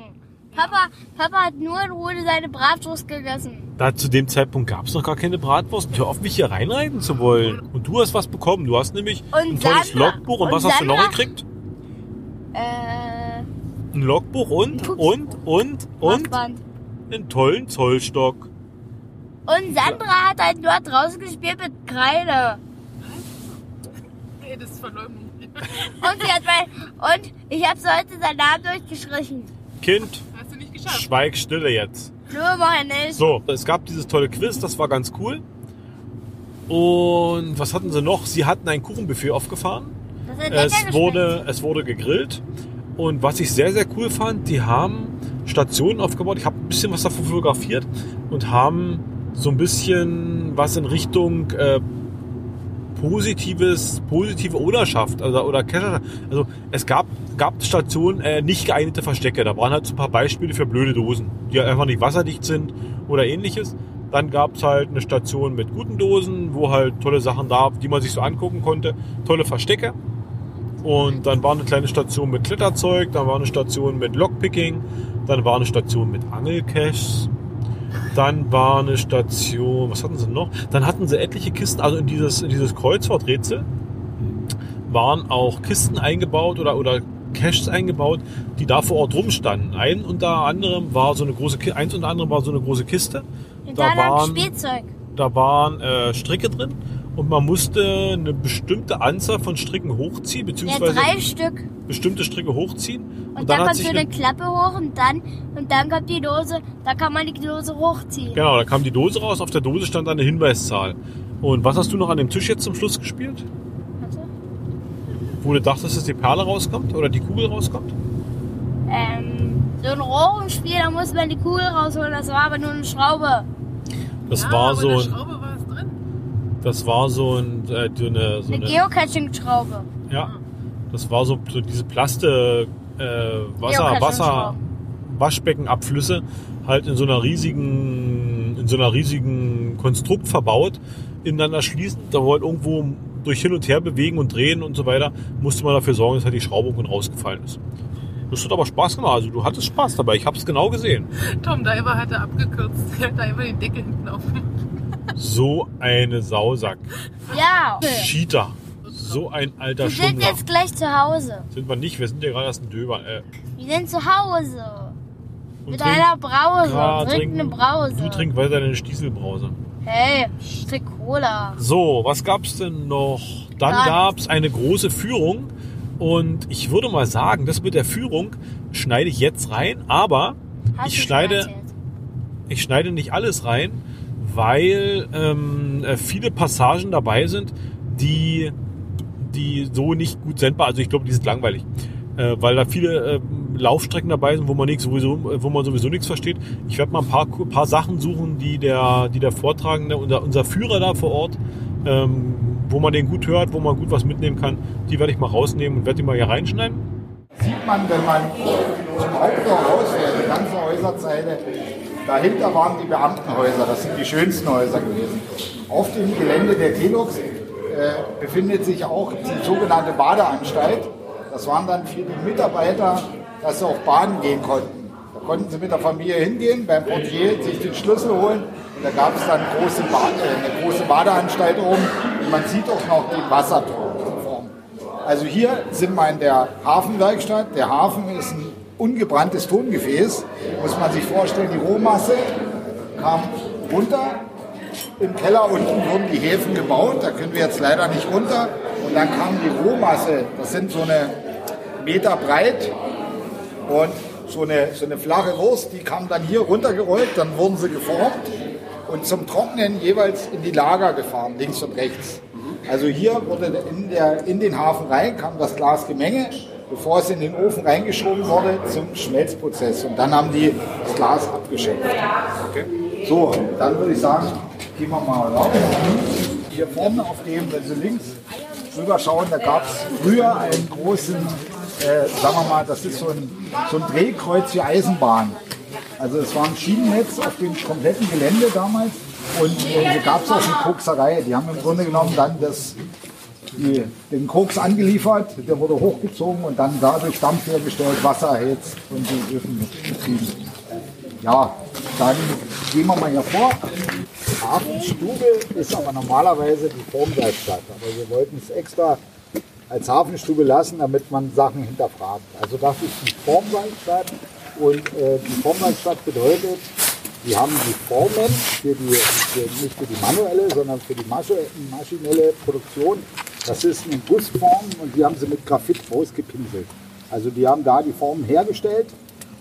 Papa, Papa hat nur in Ruhe seine Bratwurst gegessen. Da zu dem Zeitpunkt gab es noch gar keine Bratwurst. Hör auf, mich hier reinreiten zu wollen. Und du hast was bekommen. Du hast nämlich Und ein tolles Sandra- Logbuch. Und, und was hast du noch Sandra- gekriegt? Äh, Ein Logbuch und, und, und, und Maßband. einen tollen Zollstock. Und Sandra hat halt nur draußen gespielt mit Kreide. Nee, das ist Verleumdung. Und sie hat mein, und ich habe so heute seinen Namen durchgestrichen. Kind, geschafft. schweig stille jetzt. Nö, mach ich nicht. So, es gab dieses tolle Quiz, das war ganz cool. Und was hatten sie noch? Sie hatten ein Kuchenbuffet aufgefahren. Das hat Es wurde, es wurde gegrillt. Und was ich sehr, sehr cool fand, die haben Stationen aufgebaut. Ich habe ein bisschen was davon fotografiert und haben so ein bisschen was in Richtung äh, positives, positive Ownerschaft also, oder Cacher. Also es gab, gab Stationen äh, nicht geeignete Verstecke. Da waren halt so ein paar Beispiele für blöde Dosen, die einfach nicht wasserdicht sind oder ähnliches. Dann gab es halt eine Station mit guten Dosen, wo halt tolle Sachen da, die man sich so angucken konnte. Tolle Verstecke. Und dann war eine kleine Station mit Kletterzeug, dann war eine Station mit Lockpicking, dann war eine Station mit Angelcaches, dann war eine Station, was hatten sie noch? Dann hatten sie etliche Kisten, also in dieses, in dieses Kreuzworträtsel waren auch Kisten eingebaut oder, oder Caches eingebaut, die da vor Ort rumstanden. Ein unter anderem war so eine große, eins unter anderem war so eine große Kiste. Und Da noch waren, Spielzeug. da waren äh, Stricke drin und man musste eine bestimmte Anzahl von Stricken hochziehen, Ja, beziehungsweise drei Stück. bestimmte Stricke hochziehen. Und, dann, hat kommt so eine- Klappe hoch und dann, und dann kommt die Dose, da kann man die Dose hochziehen. Genau, da kam die Dose raus, auf der Dose stand eine Hinweiszahl. Und was hast du noch an dem Tisch jetzt zum Schluss gespielt? Warte. Wo du dachtest, dass die Perle rauskommt oder die Kugel rauskommt? Ähm, so ein Rohrenspiel, da muss man die Kugel rausholen, das war aber nur eine Schraube. Das ja, war so ein, Schraube war es drin. Das war so ein, äh, so eine, so Eine eine Geocaching-Schraube. ja, das war so, so diese Plaste, äh, Wasser. Wasser, Waschbeckenabflüsse halt in so einer riesigen, in so einer riesigen Konstrukt verbaut, ineinander schließen, da wo halt irgendwo durch hin und her bewegen und drehen und so weiter, musste man dafür sorgen, dass halt die Schraube irgendwann rausgefallen ist. Das hat aber Spaß gemacht. Also du hattest Spaß dabei. Ich habe es genau gesehen. Tom Diver hatte abgekürzt. Er hat da immer den Deckel hinten auf. So eine Sausack. Ja. Cheater. So ein alter Wir sind Schummler. jetzt gleich zu Hause. Sind wir nicht. Wir sind ja gerade erst ein Döber. Äh, Wir sind zu Hause. und Mit trink- einer Brause. Ja, Trink eine Brause. Du trink weiter deine Stieselbrause. Hey, ich trink Cola. So, was gab's denn noch? Dann Gar gab's eine große Führung. Und ich würde mal sagen, das mit der Führung schneide ich jetzt rein. Aber Hast ich du schon schneide, erzählt. ich schneide nicht alles rein, weil ähm, äh, viele Passagen dabei sind, die, die so nicht gut sendbar. Also ich glaube, die sind langweilig, äh, weil da viele äh, Laufstrecken dabei sind, wo man nichts sowieso, äh, wo man sowieso nichts versteht. Ich werde mal ein paar, paar Sachen suchen, die der, die der Vortragende, unser, unser Führer da vor Ort, ähm, wo man den gut hört, wo man gut was mitnehmen kann. Die werde ich mal rausnehmen und werde die mal hier reinschneiden. sieht man, wenn man zum Haupttor rausfährt, die ganze Häuserzeile, dahinter waren die Beamtenhäuser, das sind die schönsten Häuser gewesen. Auf dem Gelände der Telux äh, befindet sich auch die sogenannte Badeanstalt. Das waren dann für die Mitarbeiter, dass sie auch baden gehen konnten. Da konnten sie mit der Familie hingehen, beim Portier sich den Schlüssel holen. Und da gab es dann große Bad, äh, eine große Badeanstalt oben. Und man sieht auch noch den Wasserturm. Also hier sind wir in der Hafenwerkstatt. Der Hafen ist ein ungebranntes Tongefäß. Muss man sich vorstellen, die Rohmasse kam runter. Im Keller unten wurden die Häfen gebaut. Da können wir jetzt leider nicht runter. Und dann kam die Rohmasse. Das sind so eine Meter breit und so eine, so eine flache Wurst. Die kam dann hier runtergerollt. Dann wurden sie geformt und zum Trocknen jeweils in die Lager gefahren, links und rechts. Also hier wurde in, der, in den Hafen rein, kam das Glasgemenge, bevor es in den Ofen reingeschoben wurde, zum Schmelzprozess. Und dann haben die das Glas abgeschöpft. So, dann würde ich sagen, gehen wir mal raus. Hier vorne auf dem, wenn Sie links rüber schauen, da gab es früher einen großen, äh, sagen wir mal, das ist so ein, so ein Drehkreuz für Eisenbahn. Also es war ein Schienennetz auf dem kompletten Gelände damals und äh, hier gab es auch eine Kokserei. Die haben im Grunde genommen dann das, die, den Koks angeliefert, der wurde hochgezogen und dann dadurch Dampf hergestellt, Wasser erhitzt und die Öfen betrieben. Ja, dann gehen wir mal hier vor. Hafenstube ist aber normalerweise die Formwerkstatt. Aber wir wollten es extra als Hafenstube lassen, damit man Sachen hinterfragt. Also das ist die Formwerkstatt und äh, die Formwerkstatt bedeutet, wir haben die Formen für die, für, nicht für die manuelle, sondern für die maschinelle Produktion. Das ist eine Gussform und die haben sie mit Graphit ausgepinselt. Also die haben da die Formen hergestellt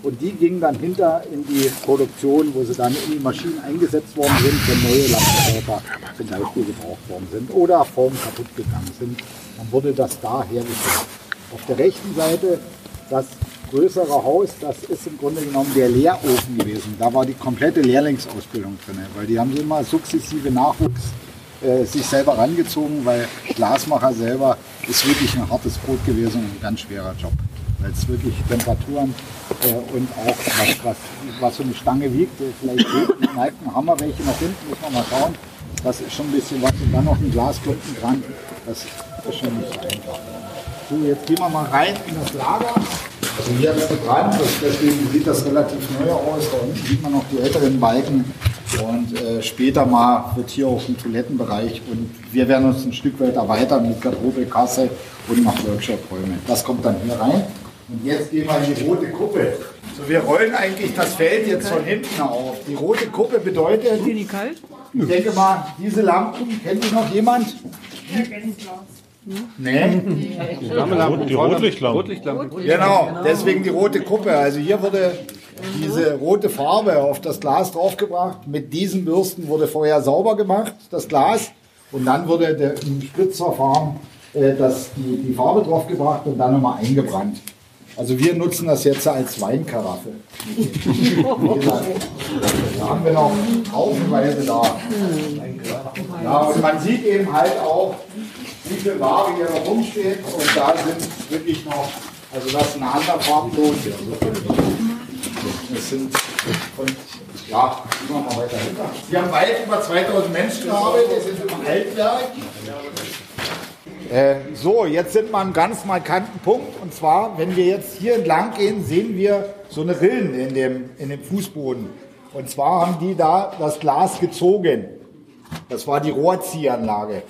Und die gingen dann hinter in die Produktion, wo sie dann in die Maschinen eingesetzt worden sind, wenn neue Lampenräder zum Beispiel gebraucht worden sind oder Formen kaputt gegangen sind. Dann wurde das da hergestellt. Auf der rechten Seite das größere Haus, das ist im Grunde genommen der Lehrofen gewesen. Da war die komplette Lehrlingsausbildung drin, weil die haben immer sukzessive Nachwuchs äh, sich selber rangezogen, weil Glasmacher selber ist wirklich ein hartes Brot gewesen und ein ganz schwerer Job. Weil es wirklich Temperaturen äh, und auch was, was, was so eine Stange wiegt, äh, vielleicht neigt ein Hammer welche nach hinten, muss man mal schauen. Das ist schon ein bisschen was und dann noch ein Glasklumpen dran. Das ist schon nicht einfach. So, jetzt gehen wir mal rein in das Lager. Also hier ist gebrannt, deswegen sieht das relativ neu aus. Da unten sieht man noch die älteren Balken. Und äh, später mal wird hier auch ein Toilettenbereich und wir werden uns ein Stück weit erweitern mit Garderobe, Kasse und noch Workshop-Räume. Das kommt dann hier rein. Und jetzt gehen wir in die rote Kuppe. So, wir rollen eigentlich das Feld jetzt von hinten auf. Die rote Kuppe bedeutet, die kalt? ich denke mal, diese Lampen, kennt die noch jemand? Nee. Rot- Die Rotlichtlampe. Rotlichtlampe. Genau, deswegen die rote Kuppe. Also hier wurde diese rote Farbe auf das Glas draufgebracht. Mit diesen Bürsten wurde vorher sauber gemacht, das Glas. Und dann wurde der, im Spritzverfahren äh, das, die, die Farbe draufgebracht und dann nochmal eingebrannt. Also wir nutzen das jetzt als Weinkaraffe. Da haben wir noch haufenweise da. Ja, und man sieht eben halt auch, wie viel Ware hier noch rumsteht. Und da sind wirklich noch, also das ist ein anderer Farbton. Das sind, und ja, wir mal weiter hinter. Wir haben weit über 2000 Menschen gearbeitet, wir sind im Altwerk. Äh, so, jetzt sind wir einem ganz markanten Punkt. Und zwar, wenn wir jetzt hier entlang gehen, sehen wir so eine Rillen in dem, in dem Fußboden. Und zwar haben die da das Glas gezogen. Das war die Rohrziehanlage.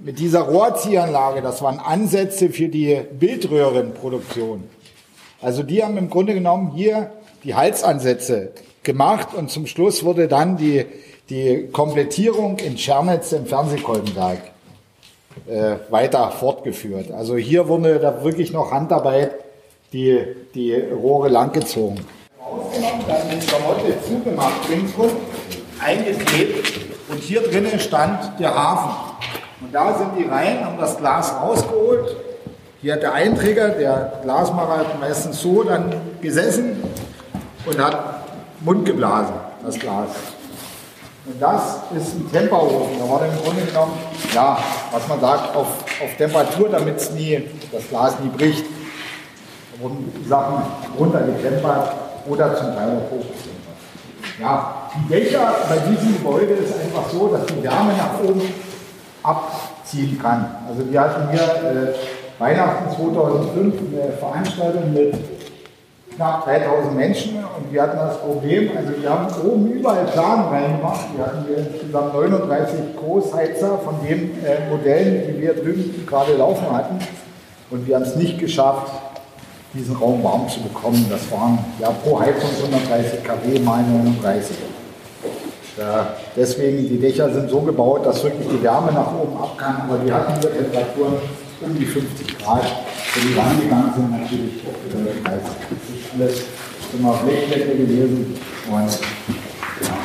Mit dieser Rohrziehanlage, das waren Ansätze für die Bildröhrenproduktion. Also die haben im Grunde genommen hier die Halsansätze gemacht und zum Schluss wurde dann die, die Komplettierung in Schernitz im Fernsehkolbenwerk äh, weiter fortgeführt. Also hier wurde da wirklich noch Handarbeit die, die Rohre langgezogen. Ausgenommen, dann die Klamotte zugemacht, ringsrum, eingeklebt und hier drinnen stand der Hafen. Und da sind die rein, haben das Glas rausgeholt. Hier hat der Einträger, der Glasmacher meistens so dann gesessen und hat Mund geblasen, das Glas. Und das ist ein Temperofen. Da war dann im Grunde genommen, ja, was man sagt, auf, auf Temperatur, damit das Glas nie bricht. Da wurden Sachen runtergetempert oder zum Teil auch hochgetempert. Ja, die Dächer bei diesem Gebäude ist einfach so, dass die Wärme nach oben abziehen kann. Also wir hatten hier äh, Weihnachten 2005 eine Veranstaltung mit knapp 3000 Menschen und wir hatten das Problem, also wir haben oben überall Plan reingemacht. Wir hatten hier insgesamt 39 Großheizer von den äh, Modellen, die wir drüben gerade laufen hatten. Und wir haben es nicht geschafft, diesen Raum warm zu bekommen. Das waren ja pro Heizung 130 kW mal 39. Ja, deswegen, die Dächer sind so gebaut, dass wirklich die Wärme nach oben ab kann, aber wir hatten hier Temperaturen um die 50 Grad. Wenn die rangegangen sind, natürlich auch wieder 30. Das ist alles immer Blechflecke gewesen. Und, ja.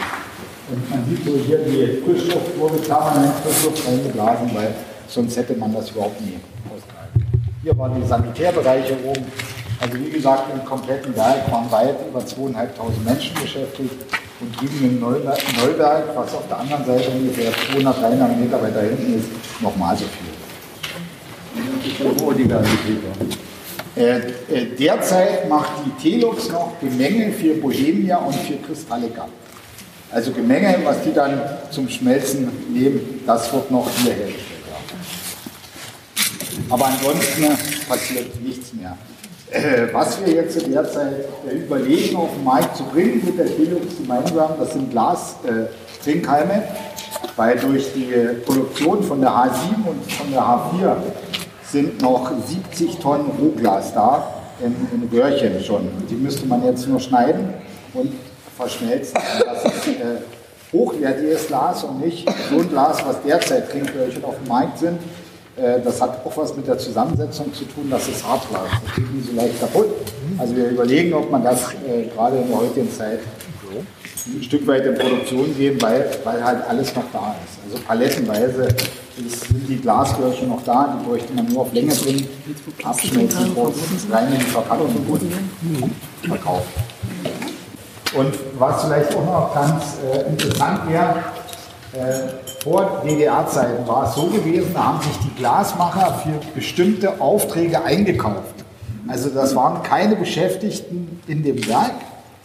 und man sieht so hier, die Frischluft wurde permanent Frischluft reingeblasen, weil sonst hätte man das überhaupt nie ausgehalten. Hier waren die Sanitärbereiche oben. Also wie gesagt, im kompletten Werk waren weit über 2.500 Menschen beschäftigt und drüben im Neuwerk, was auf der anderen Seite ungefähr 200, 300 Meter weiter hinten ist, nochmal so viel. Äh, äh, derzeit macht die Telux noch Gemenge für Bohemia und für Kristallica. Also Gemenge, was die dann zum Schmelzen nehmen, das wird noch hier hergestellt. Aber ansonsten passiert nichts mehr. Äh, was wir jetzt in der Zeit äh, überlegen, auf den Markt zu bringen mit der Telux gemeinsam, das sind Glas-Trinkhalme, weil durch die Produktion von der H7 und von der H4 sind noch 70 Tonnen Rohglas da, in, in Röhrchen schon. Die müsste man jetzt nur schneiden und verschmelzen. Das ist äh, hochwertiges Glas und nicht so ein Glas, was derzeit Trinkröhrchen auf dem Markt sind, Äh, Das hat auch was mit der Zusammensetzung zu tun, dass es Hartglas. Das geht nicht so leicht kaputt. Also wir überlegen, ob man das äh, gerade in der heutigen Zeit ein Stück weit in Produktion gehen, weil, weil halt alles noch da ist. Also palettenweise ist, sind die Glasflaschen noch da, die bräuchte man nur auf Länge bringen, abschmelzen, kurz rein in die Verpackung und verkaufen. Und was vielleicht auch noch ganz äh, interessant wäre, äh, vor DDR-Zeiten war es so gewesen, da haben sich die Glasmacher für bestimmte Aufträge eingekauft. Also das waren keine Beschäftigten in dem Werk,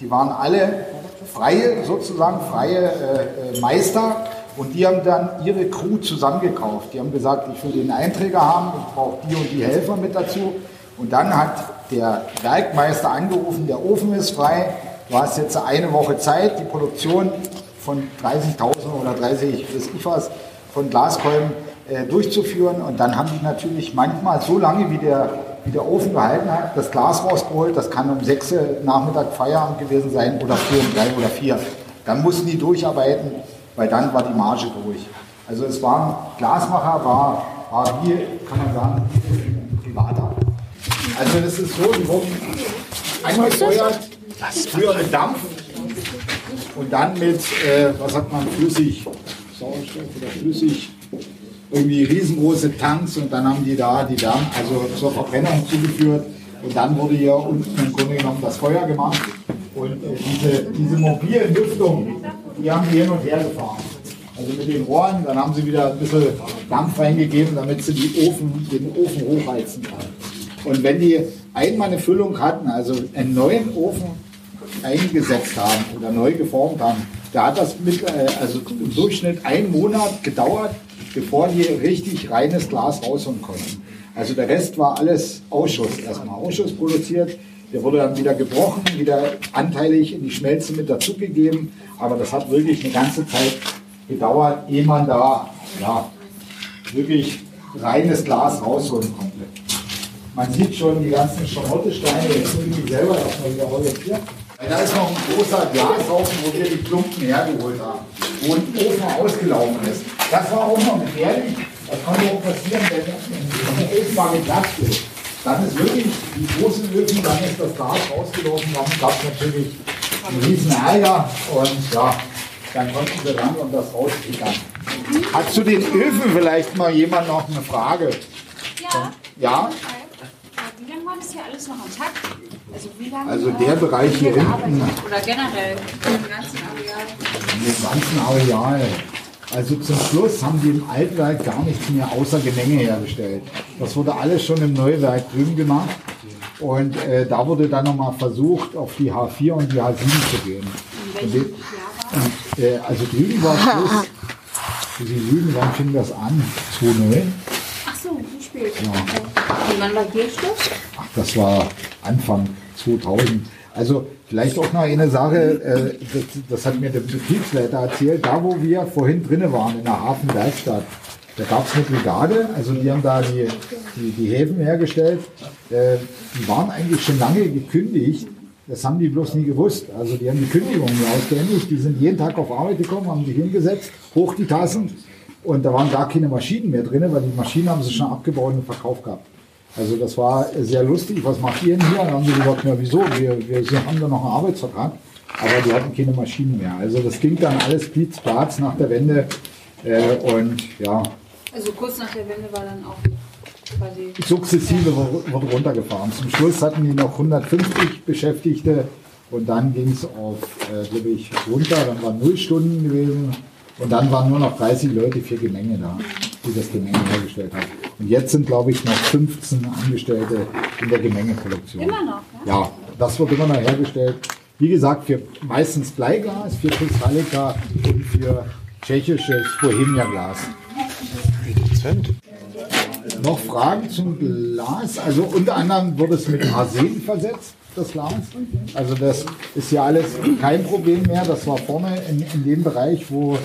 die waren alle freie, sozusagen freie äh, äh, Meister und die haben dann ihre Crew zusammengekauft. Die haben gesagt, ich will den Einträger haben, ich brauche die und die Helfer mit dazu. Und dann hat der Werkmeister angerufen, der Ofen ist frei, du hast jetzt eine Woche Zeit, die Produktion von 30.000 oder 30, weiß ich was, von Glaskolben äh, durchzuführen. Und dann haben die natürlich manchmal so lange, wie der, wie der Ofen gehalten hat, das Glas rausgeholt. Das kann um 6 Uhr Nachmittag Feierabend gewesen sein oder 4 um 3 oder 4. Dann mussten die durcharbeiten, weil dann war die Marge durch. Also es war ein Glasmacher, war, war wie, kann man sagen, Privater. Also das ist so, die wurden angefeuert, früher mit Dampf und dann mit, äh, was hat man, flüssig, Sauerstoff oder flüssig, irgendwie riesengroße Tanks und dann haben die da die Wärme, also zur Verbrennung zugeführt und dann wurde hier unten im Grunde genommen das Feuer gemacht und äh, diese, diese mobilen Lüftungen, die haben die hin und her gefahren. Also mit den Rohren, dann haben sie wieder ein bisschen Dampf reingegeben, damit sie die Ofen, den Ofen hochheizen können. Und wenn die einmal eine Füllung hatten, also einen neuen Ofen eingesetzt haben oder neu geformt haben, da hat das mit, äh, also im Durchschnitt einen Monat gedauert, bevor die richtig reines Glas rausholen konnten. Also der Rest war alles Ausschuss, erstmal Ausschuss produziert. Der wurde dann wieder gebrochen, wieder anteilig in die Schmelze mit dazugegeben. Aber das hat wirklich eine ganze Zeit gedauert, ehe man da ja, wirklich reines Glas rausholen konnte. Man sieht schon die ganzen Schamottesteine, jetzt ich die selber erstmal wieder orientieren. Weil Da ist noch ein großer Glashaufen, wo wir die Klumpen hergeholt haben, wo ein Ofen ausgelaufen ist. Das war auch noch gefährlich. Das konnte auch passieren, wenn der Ofen mal geplatzt ist. Dann ist wirklich die großen Öfen, dann ist das Glas rausgelaufen, dann gab es natürlich einen riesen Ärger und ja, dann konnten wir ran und das rauskickern. Hat zu den Öfen vielleicht mal jemand noch eine Frage? Ja. Ja? Wie lange war das hier alles noch am Tag? Also wie lange? Also der Bereich hier hinten. Oder generell im ganzen Areal? im ganzen Areal. Also zum Schluss haben die im Altwerk gar nichts mehr außer Gemenge hergestellt. Das wurde alles schon im Neuwerk drüben gemacht. Und äh, da wurde dann nochmal versucht, auf die H4 und die H7 zu gehen. Und, und, äh, also drüben war Schluss. Sie lügen, wann fing das an? 2009? Ach so, so spät. Ja. Und wann war hier Schluss? Ach, das war Anfang 2000. Also vielleicht auch noch eine Sache, äh, das, das hat mir der Betriebsleiter erzählt, da wo wir vorhin drinnen waren, in der Hafenwerkstatt, da gab es eine Brigade, also die haben da die, die, die Häfen hergestellt, äh, die waren eigentlich schon lange gekündigt, das haben die bloß nie gewusst. Also die haben die Kündigung nie ausgehändigt, die sind jeden Tag auf Arbeit gekommen, haben sich hingesetzt, hoch die Tassen. Und da waren gar keine Maschinen mehr drin, weil die Maschinen haben sie schon abgebaut und verkauft gehabt. Also das war sehr lustig. Was macht ihr denn hier? Dann haben sie gesagt, na wieso? Wir, wir haben da noch einen Arbeitsvertrag. Aber die hatten keine Maschinen mehr. Also das ging dann alles Platz nach der Wende. Äh, und ja, Also kurz nach der Wende war dann auch quasi. sukzessive wurde wurde runtergefahren. Zum Schluss hatten die noch 150 Beschäftigte und dann ging es auf, äh, glaube ich, runter. Dann waren null Stunden gewesen und dann waren nur noch 30 Leute für Gemenge da, die das Gemenge hergestellt haben. Und jetzt sind, glaube ich, noch 15 Angestellte in der Gemengeproduktion. Immer noch, Ja, das wird immer noch hergestellt. Wie gesagt, für meistens Bleiglas, für Kristallika und für tschechisches Bohemia-Glas. Noch Fragen zum Glas? Also unter anderem wurde es mit Arsen versetzt, das Glas. Also das ist ja alles kein Problem mehr. Das war vorne in, in dem Bereich, wo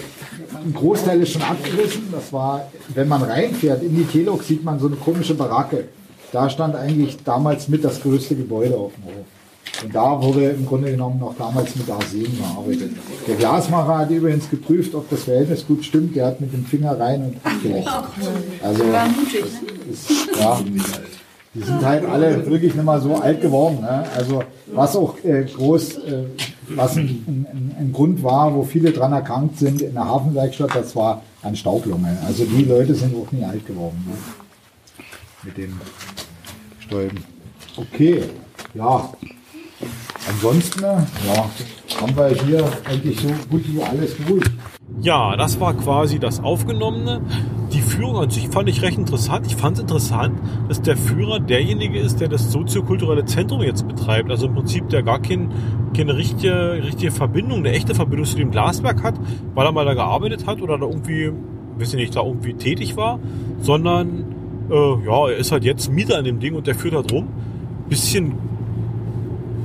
ein Großteil ist schon abgerissen. Das war, wenn man reinfährt in die Telok, sieht man so eine komische Baracke. Da stand eigentlich damals mit das größte Gebäude auf dem Hof. Und da wurde im Grunde genommen noch damals mit Arsen gearbeitet. Der Glasmacher hat übrigens geprüft, ob das Verhältnis gut stimmt. Der hat mit dem Finger rein und abgeleckt. Also, ist, ja, die sind halt alle wirklich nicht mal so alt geworden. Ne? Also was auch äh, groß, äh, was ein, ein, ein Grund war, wo viele dran erkrankt sind in der Hafenwerkstatt, das war an Staublunge. Also die Leute sind auch nie alt geworden. Ne? Mit den Stäuben. Okay, ja. Ansonsten, ja, haben wir hier eigentlich so gut wie alles durch. Ja, das war quasi das Aufgenommene. Die Führung an sich fand ich recht interessant. Ich fand es interessant, dass der Führer derjenige ist, der das soziokulturelle Zentrum jetzt betreibt. Also im Prinzip der gar kein, keine richtige, richtige Verbindung, eine echte Verbindung zu dem Glaswerk hat, weil er mal da gearbeitet hat oder da irgendwie, weiß ich nicht, da irgendwie tätig war, sondern äh, ja, er ist halt jetzt Mieter an dem Ding und der führt halt rum. Bisschen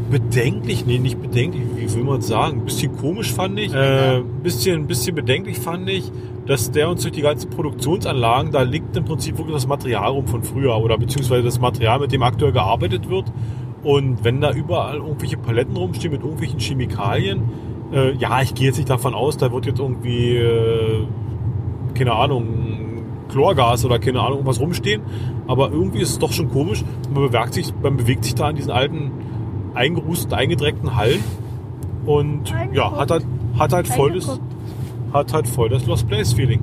bedenklich, nee, nicht bedenklich, wie will man es sagen? Ein bisschen komisch fand ich, äh, ein bisschen, ein bisschen bedenklich fand ich, dass der uns durch die ganzen Produktionsanlagen, da liegt im Prinzip wirklich das Material rum von früher oder beziehungsweise das Material, mit dem aktuell gearbeitet wird. Und wenn da überall irgendwelche Paletten rumstehen mit irgendwelchen Chemikalien, äh, ja, ich gehe jetzt nicht davon aus, da wird jetzt irgendwie, äh, keine Ahnung, Chlorgas oder keine Ahnung, was rumstehen. Aber irgendwie ist es doch schon komisch. Man bewegt sich, man bewegt sich da in diesen alten eingerußten, eingedreckten Hallen und ja, hat halt, hat halt voll das, hat halt voll das Lost Place Feeling.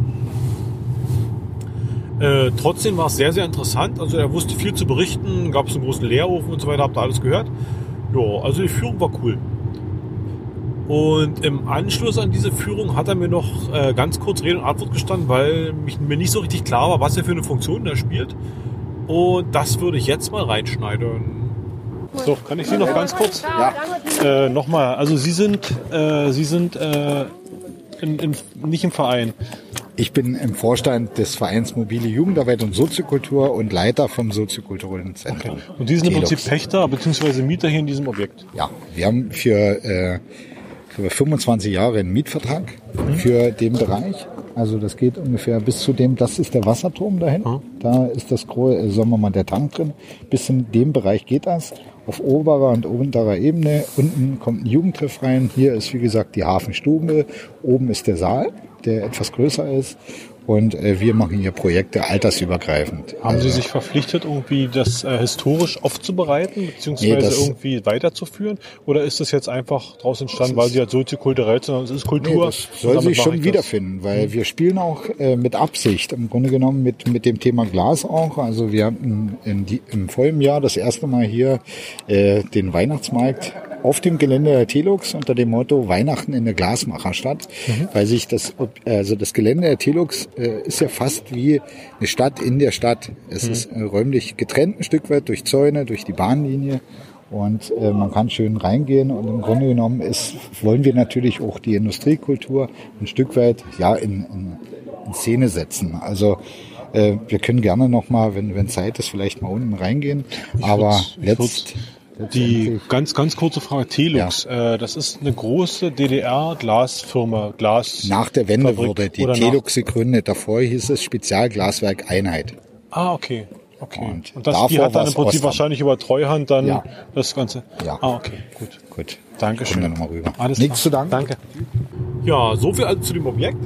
Äh, trotzdem war es sehr, sehr interessant. Also er wusste viel zu berichten, gab es einen großen Leerofen und so weiter, habt ihr alles gehört. Ja, also die Führung war cool. Und im Anschluss an diese Führung hat er mir noch äh, ganz kurz Rede und Antwort gestanden, weil mich, mir nicht so richtig klar war, was er für eine Funktion da spielt. Und das würde ich jetzt mal reinschneiden. So, kann ich Sie noch ganz kurz? Ja. Äh, Nochmal, also Sie sind, äh, Sie sind äh, in, in, nicht im Verein. Ich bin im Vorstand des Vereins Mobile Jugendarbeit und Soziokultur und Leiter vom soziokulturellen Zentrum. Und Sie sind im. Prinzip Pächter bzw. Mieter hier in diesem Objekt. Ja, wir haben für, äh, für 25 Jahre einen Mietvertrag für den Bereich. Also das geht ungefähr bis zu dem, das ist der Wasserturm dahin. Da ist das große, sagen wir mal, der Tank drin. Bis in dem Bereich geht das. Auf oberer und unterer Ebene. Unten kommt ein Jugendtreff rein. Hier ist, wie gesagt, die Hafenstube. Oben ist der Saal, der etwas größer ist. Und äh, wir machen hier Projekte altersübergreifend. Haben Sie Also- sich verpflichtet, irgendwie das äh, historisch aufzubereiten bzw. Nee, das- irgendwie weiterzuführen? Oder ist das jetzt einfach daraus entstanden, weil Sie halt soziokulturell sind, sondern es ist Kultur? Nee, das soll sich schon wiederfinden, weil wir spielen auch äh, mit Absicht, im Grunde genommen mit, mit dem Thema Glas auch. Also wir hatten in die, im vollen Jahr das erste Mal hier äh, den Weihnachtsmarkt auf dem Gelände der Telux unter dem Motto Weihnachten in der Glasmacherstadt, weil sich das, also das Gelände der Telux äh, ist ja fast wie eine Stadt in der Stadt. Es ist äh, räumlich getrennt ein Stück weit durch Zäune, durch die Bahnlinie. Und äh, man kann schön reingehen und im Grunde genommen ist, wollen wir natürlich auch die Industriekultur ein Stück weit ja in, in, in Szene setzen. Also äh, wir können gerne noch mal, wenn, wenn Zeit ist, vielleicht mal unten reingehen. Aber würd's- ich letzt, Die ganz, ganz kurze Frage, Telux, äh, das ist eine große DDR-Glasfirma, Glas. nach der Wende Fabrik wurde die Telux gegründet. Davor hieß es Spezialglaswerk Einheit. Ah, okay. Okay. Und Und, das, die hat dann im Prinzip Osram. wahrscheinlich über Treuhand dann Ja. das Ganze. Ja. Ah, okay, gut. Gut. Dankeschön. Noch mal rüber. Alles Nichts zu danken. Danke. Ja, so viel also zu dem Objekt.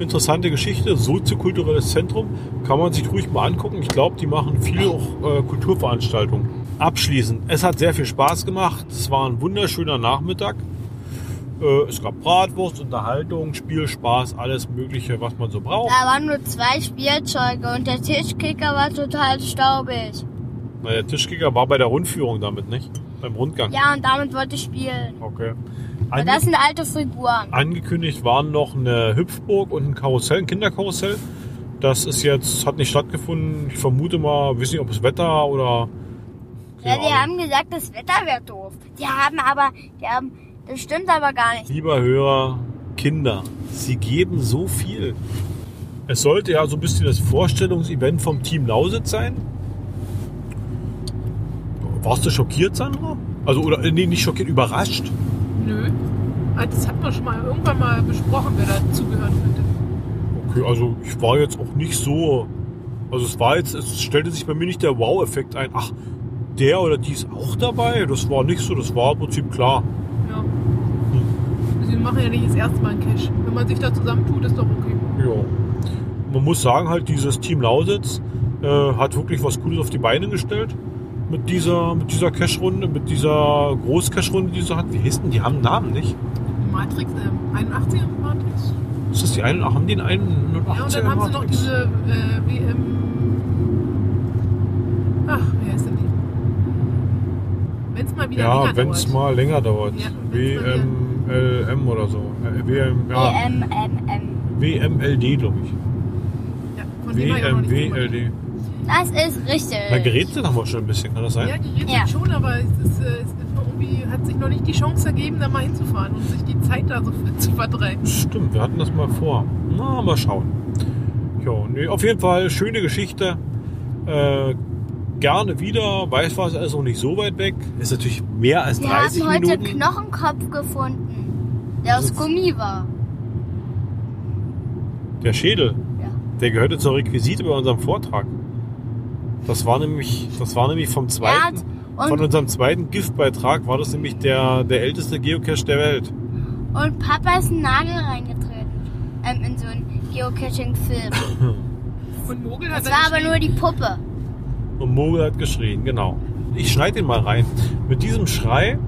Interessante Geschichte, soziokulturelles Zentrum. Kann man sich ruhig mal angucken. Ich glaube, die machen viel auch äh, Kulturveranstaltungen. Abschließend, es hat sehr viel Spaß gemacht. Es war ein wunderschöner Nachmittag. Äh, es gab Bratwurst, Unterhaltung, Spiel, Spaß, alles Mögliche, was man so braucht. Da waren nur zwei Spielzeuge und der Tischkicker war total staubig. Na, der Tischkicker war bei der Rundführung damit, nicht? Beim Rundgang. Ja, und damit wollte ich spielen. Okay. Aber Ange das sind alte Figuren. angekündigt waren noch eine Hüpfburg und ein Karussell, ein Kinderkarussell. Das ist jetzt, hat nicht stattgefunden. Ich vermute mal, weiß nicht, ob es Wetter oder. Ja, die haben gesagt, das Wetter wäre doof. Die haben aber, die haben, das stimmt aber gar nicht. Lieber Hörer, Kinder, sie geben so viel. Es sollte ja so ein bisschen das Vorstellungsevent vom Team Lausitz sein. Warst du schockiert, Sandra? Also, oder, äh, nee, nicht schockiert, überrascht. Nö. Ah, Das hat man schon mal irgendwann mal besprochen, wer dazugehören könnte. Okay, also ich war jetzt auch nicht so. Also es war jetzt, es stellte sich bei mir nicht der Wow-Effekt ein. Ach, der oder die ist auch dabei. Das war nicht so, das war im Prinzip klar. Ja. Sie machen ja nicht das erste Mal einen Cash. Wenn man sich da zusammentut, ist doch okay. Ja. Man muss sagen, halt, dieses Team Lausitz äh, hat wirklich was Cooles auf die Beine gestellt. Mit dieser, mit dieser Cash-Runde, mit dieser Groß-Cash-Runde, die sie hat. Wie hieß denn? Die haben einen Namen, nicht? Matrix, äh, 81er Matrix. Ist das die einen? Haben die einen 81er Ja, und dann haben sie noch diese äh, WM. Ach, wer ist denn die? Wenn es mal wieder Ja, länger wenn es dauert. mal länger dauert. Ja, WMLM oder so. Äh, WM, ja, WMMM. WMLD, glaube ich. Ja, von. Das ist richtig. Na, geredet haben wir schon ein bisschen, kann das sein? Ja, geredet Ja. schon, aber es, ist, äh, es ist irgendwie hat sich noch nicht die Chance ergeben, da mal hinzufahren und sich die Zeit da so zu vertreiben. Stimmt, wir hatten das mal vor. Na, mal schauen. Ja, nee, auf jeden Fall schöne Geschichte. Äh, gerne wieder. Weiß was, ist auch nicht so weit weg. Ist natürlich mehr als Wir 30 haben heute Minuten. Knochenkopf gefunden, der aus ist- Gummi war. Der Schädel, Ja. der gehörte zur Requisite bei unserem Vortrag. Das war nämlich, das war nämlich vom zweiten, und- von unserem zweiten Giftbeitrag war das nämlich der, der älteste Geocache der Welt. Und Papa ist einen Nagel reingetreten ähm, in so einen Geocaching-Film. Und Mogel hat Das war aber nur die Puppe. Und Mogel hat geschrien, genau. Ich schneide ihn mal rein. Mit diesem Schrei.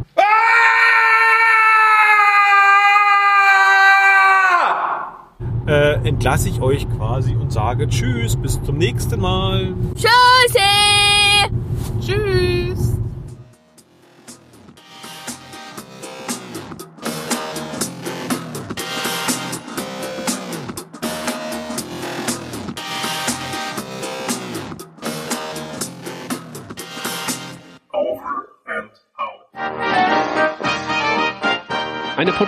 Äh, entlasse ich euch quasi und sage Tschüss, bis zum nächsten Mal. Tschüssi! Tschüss!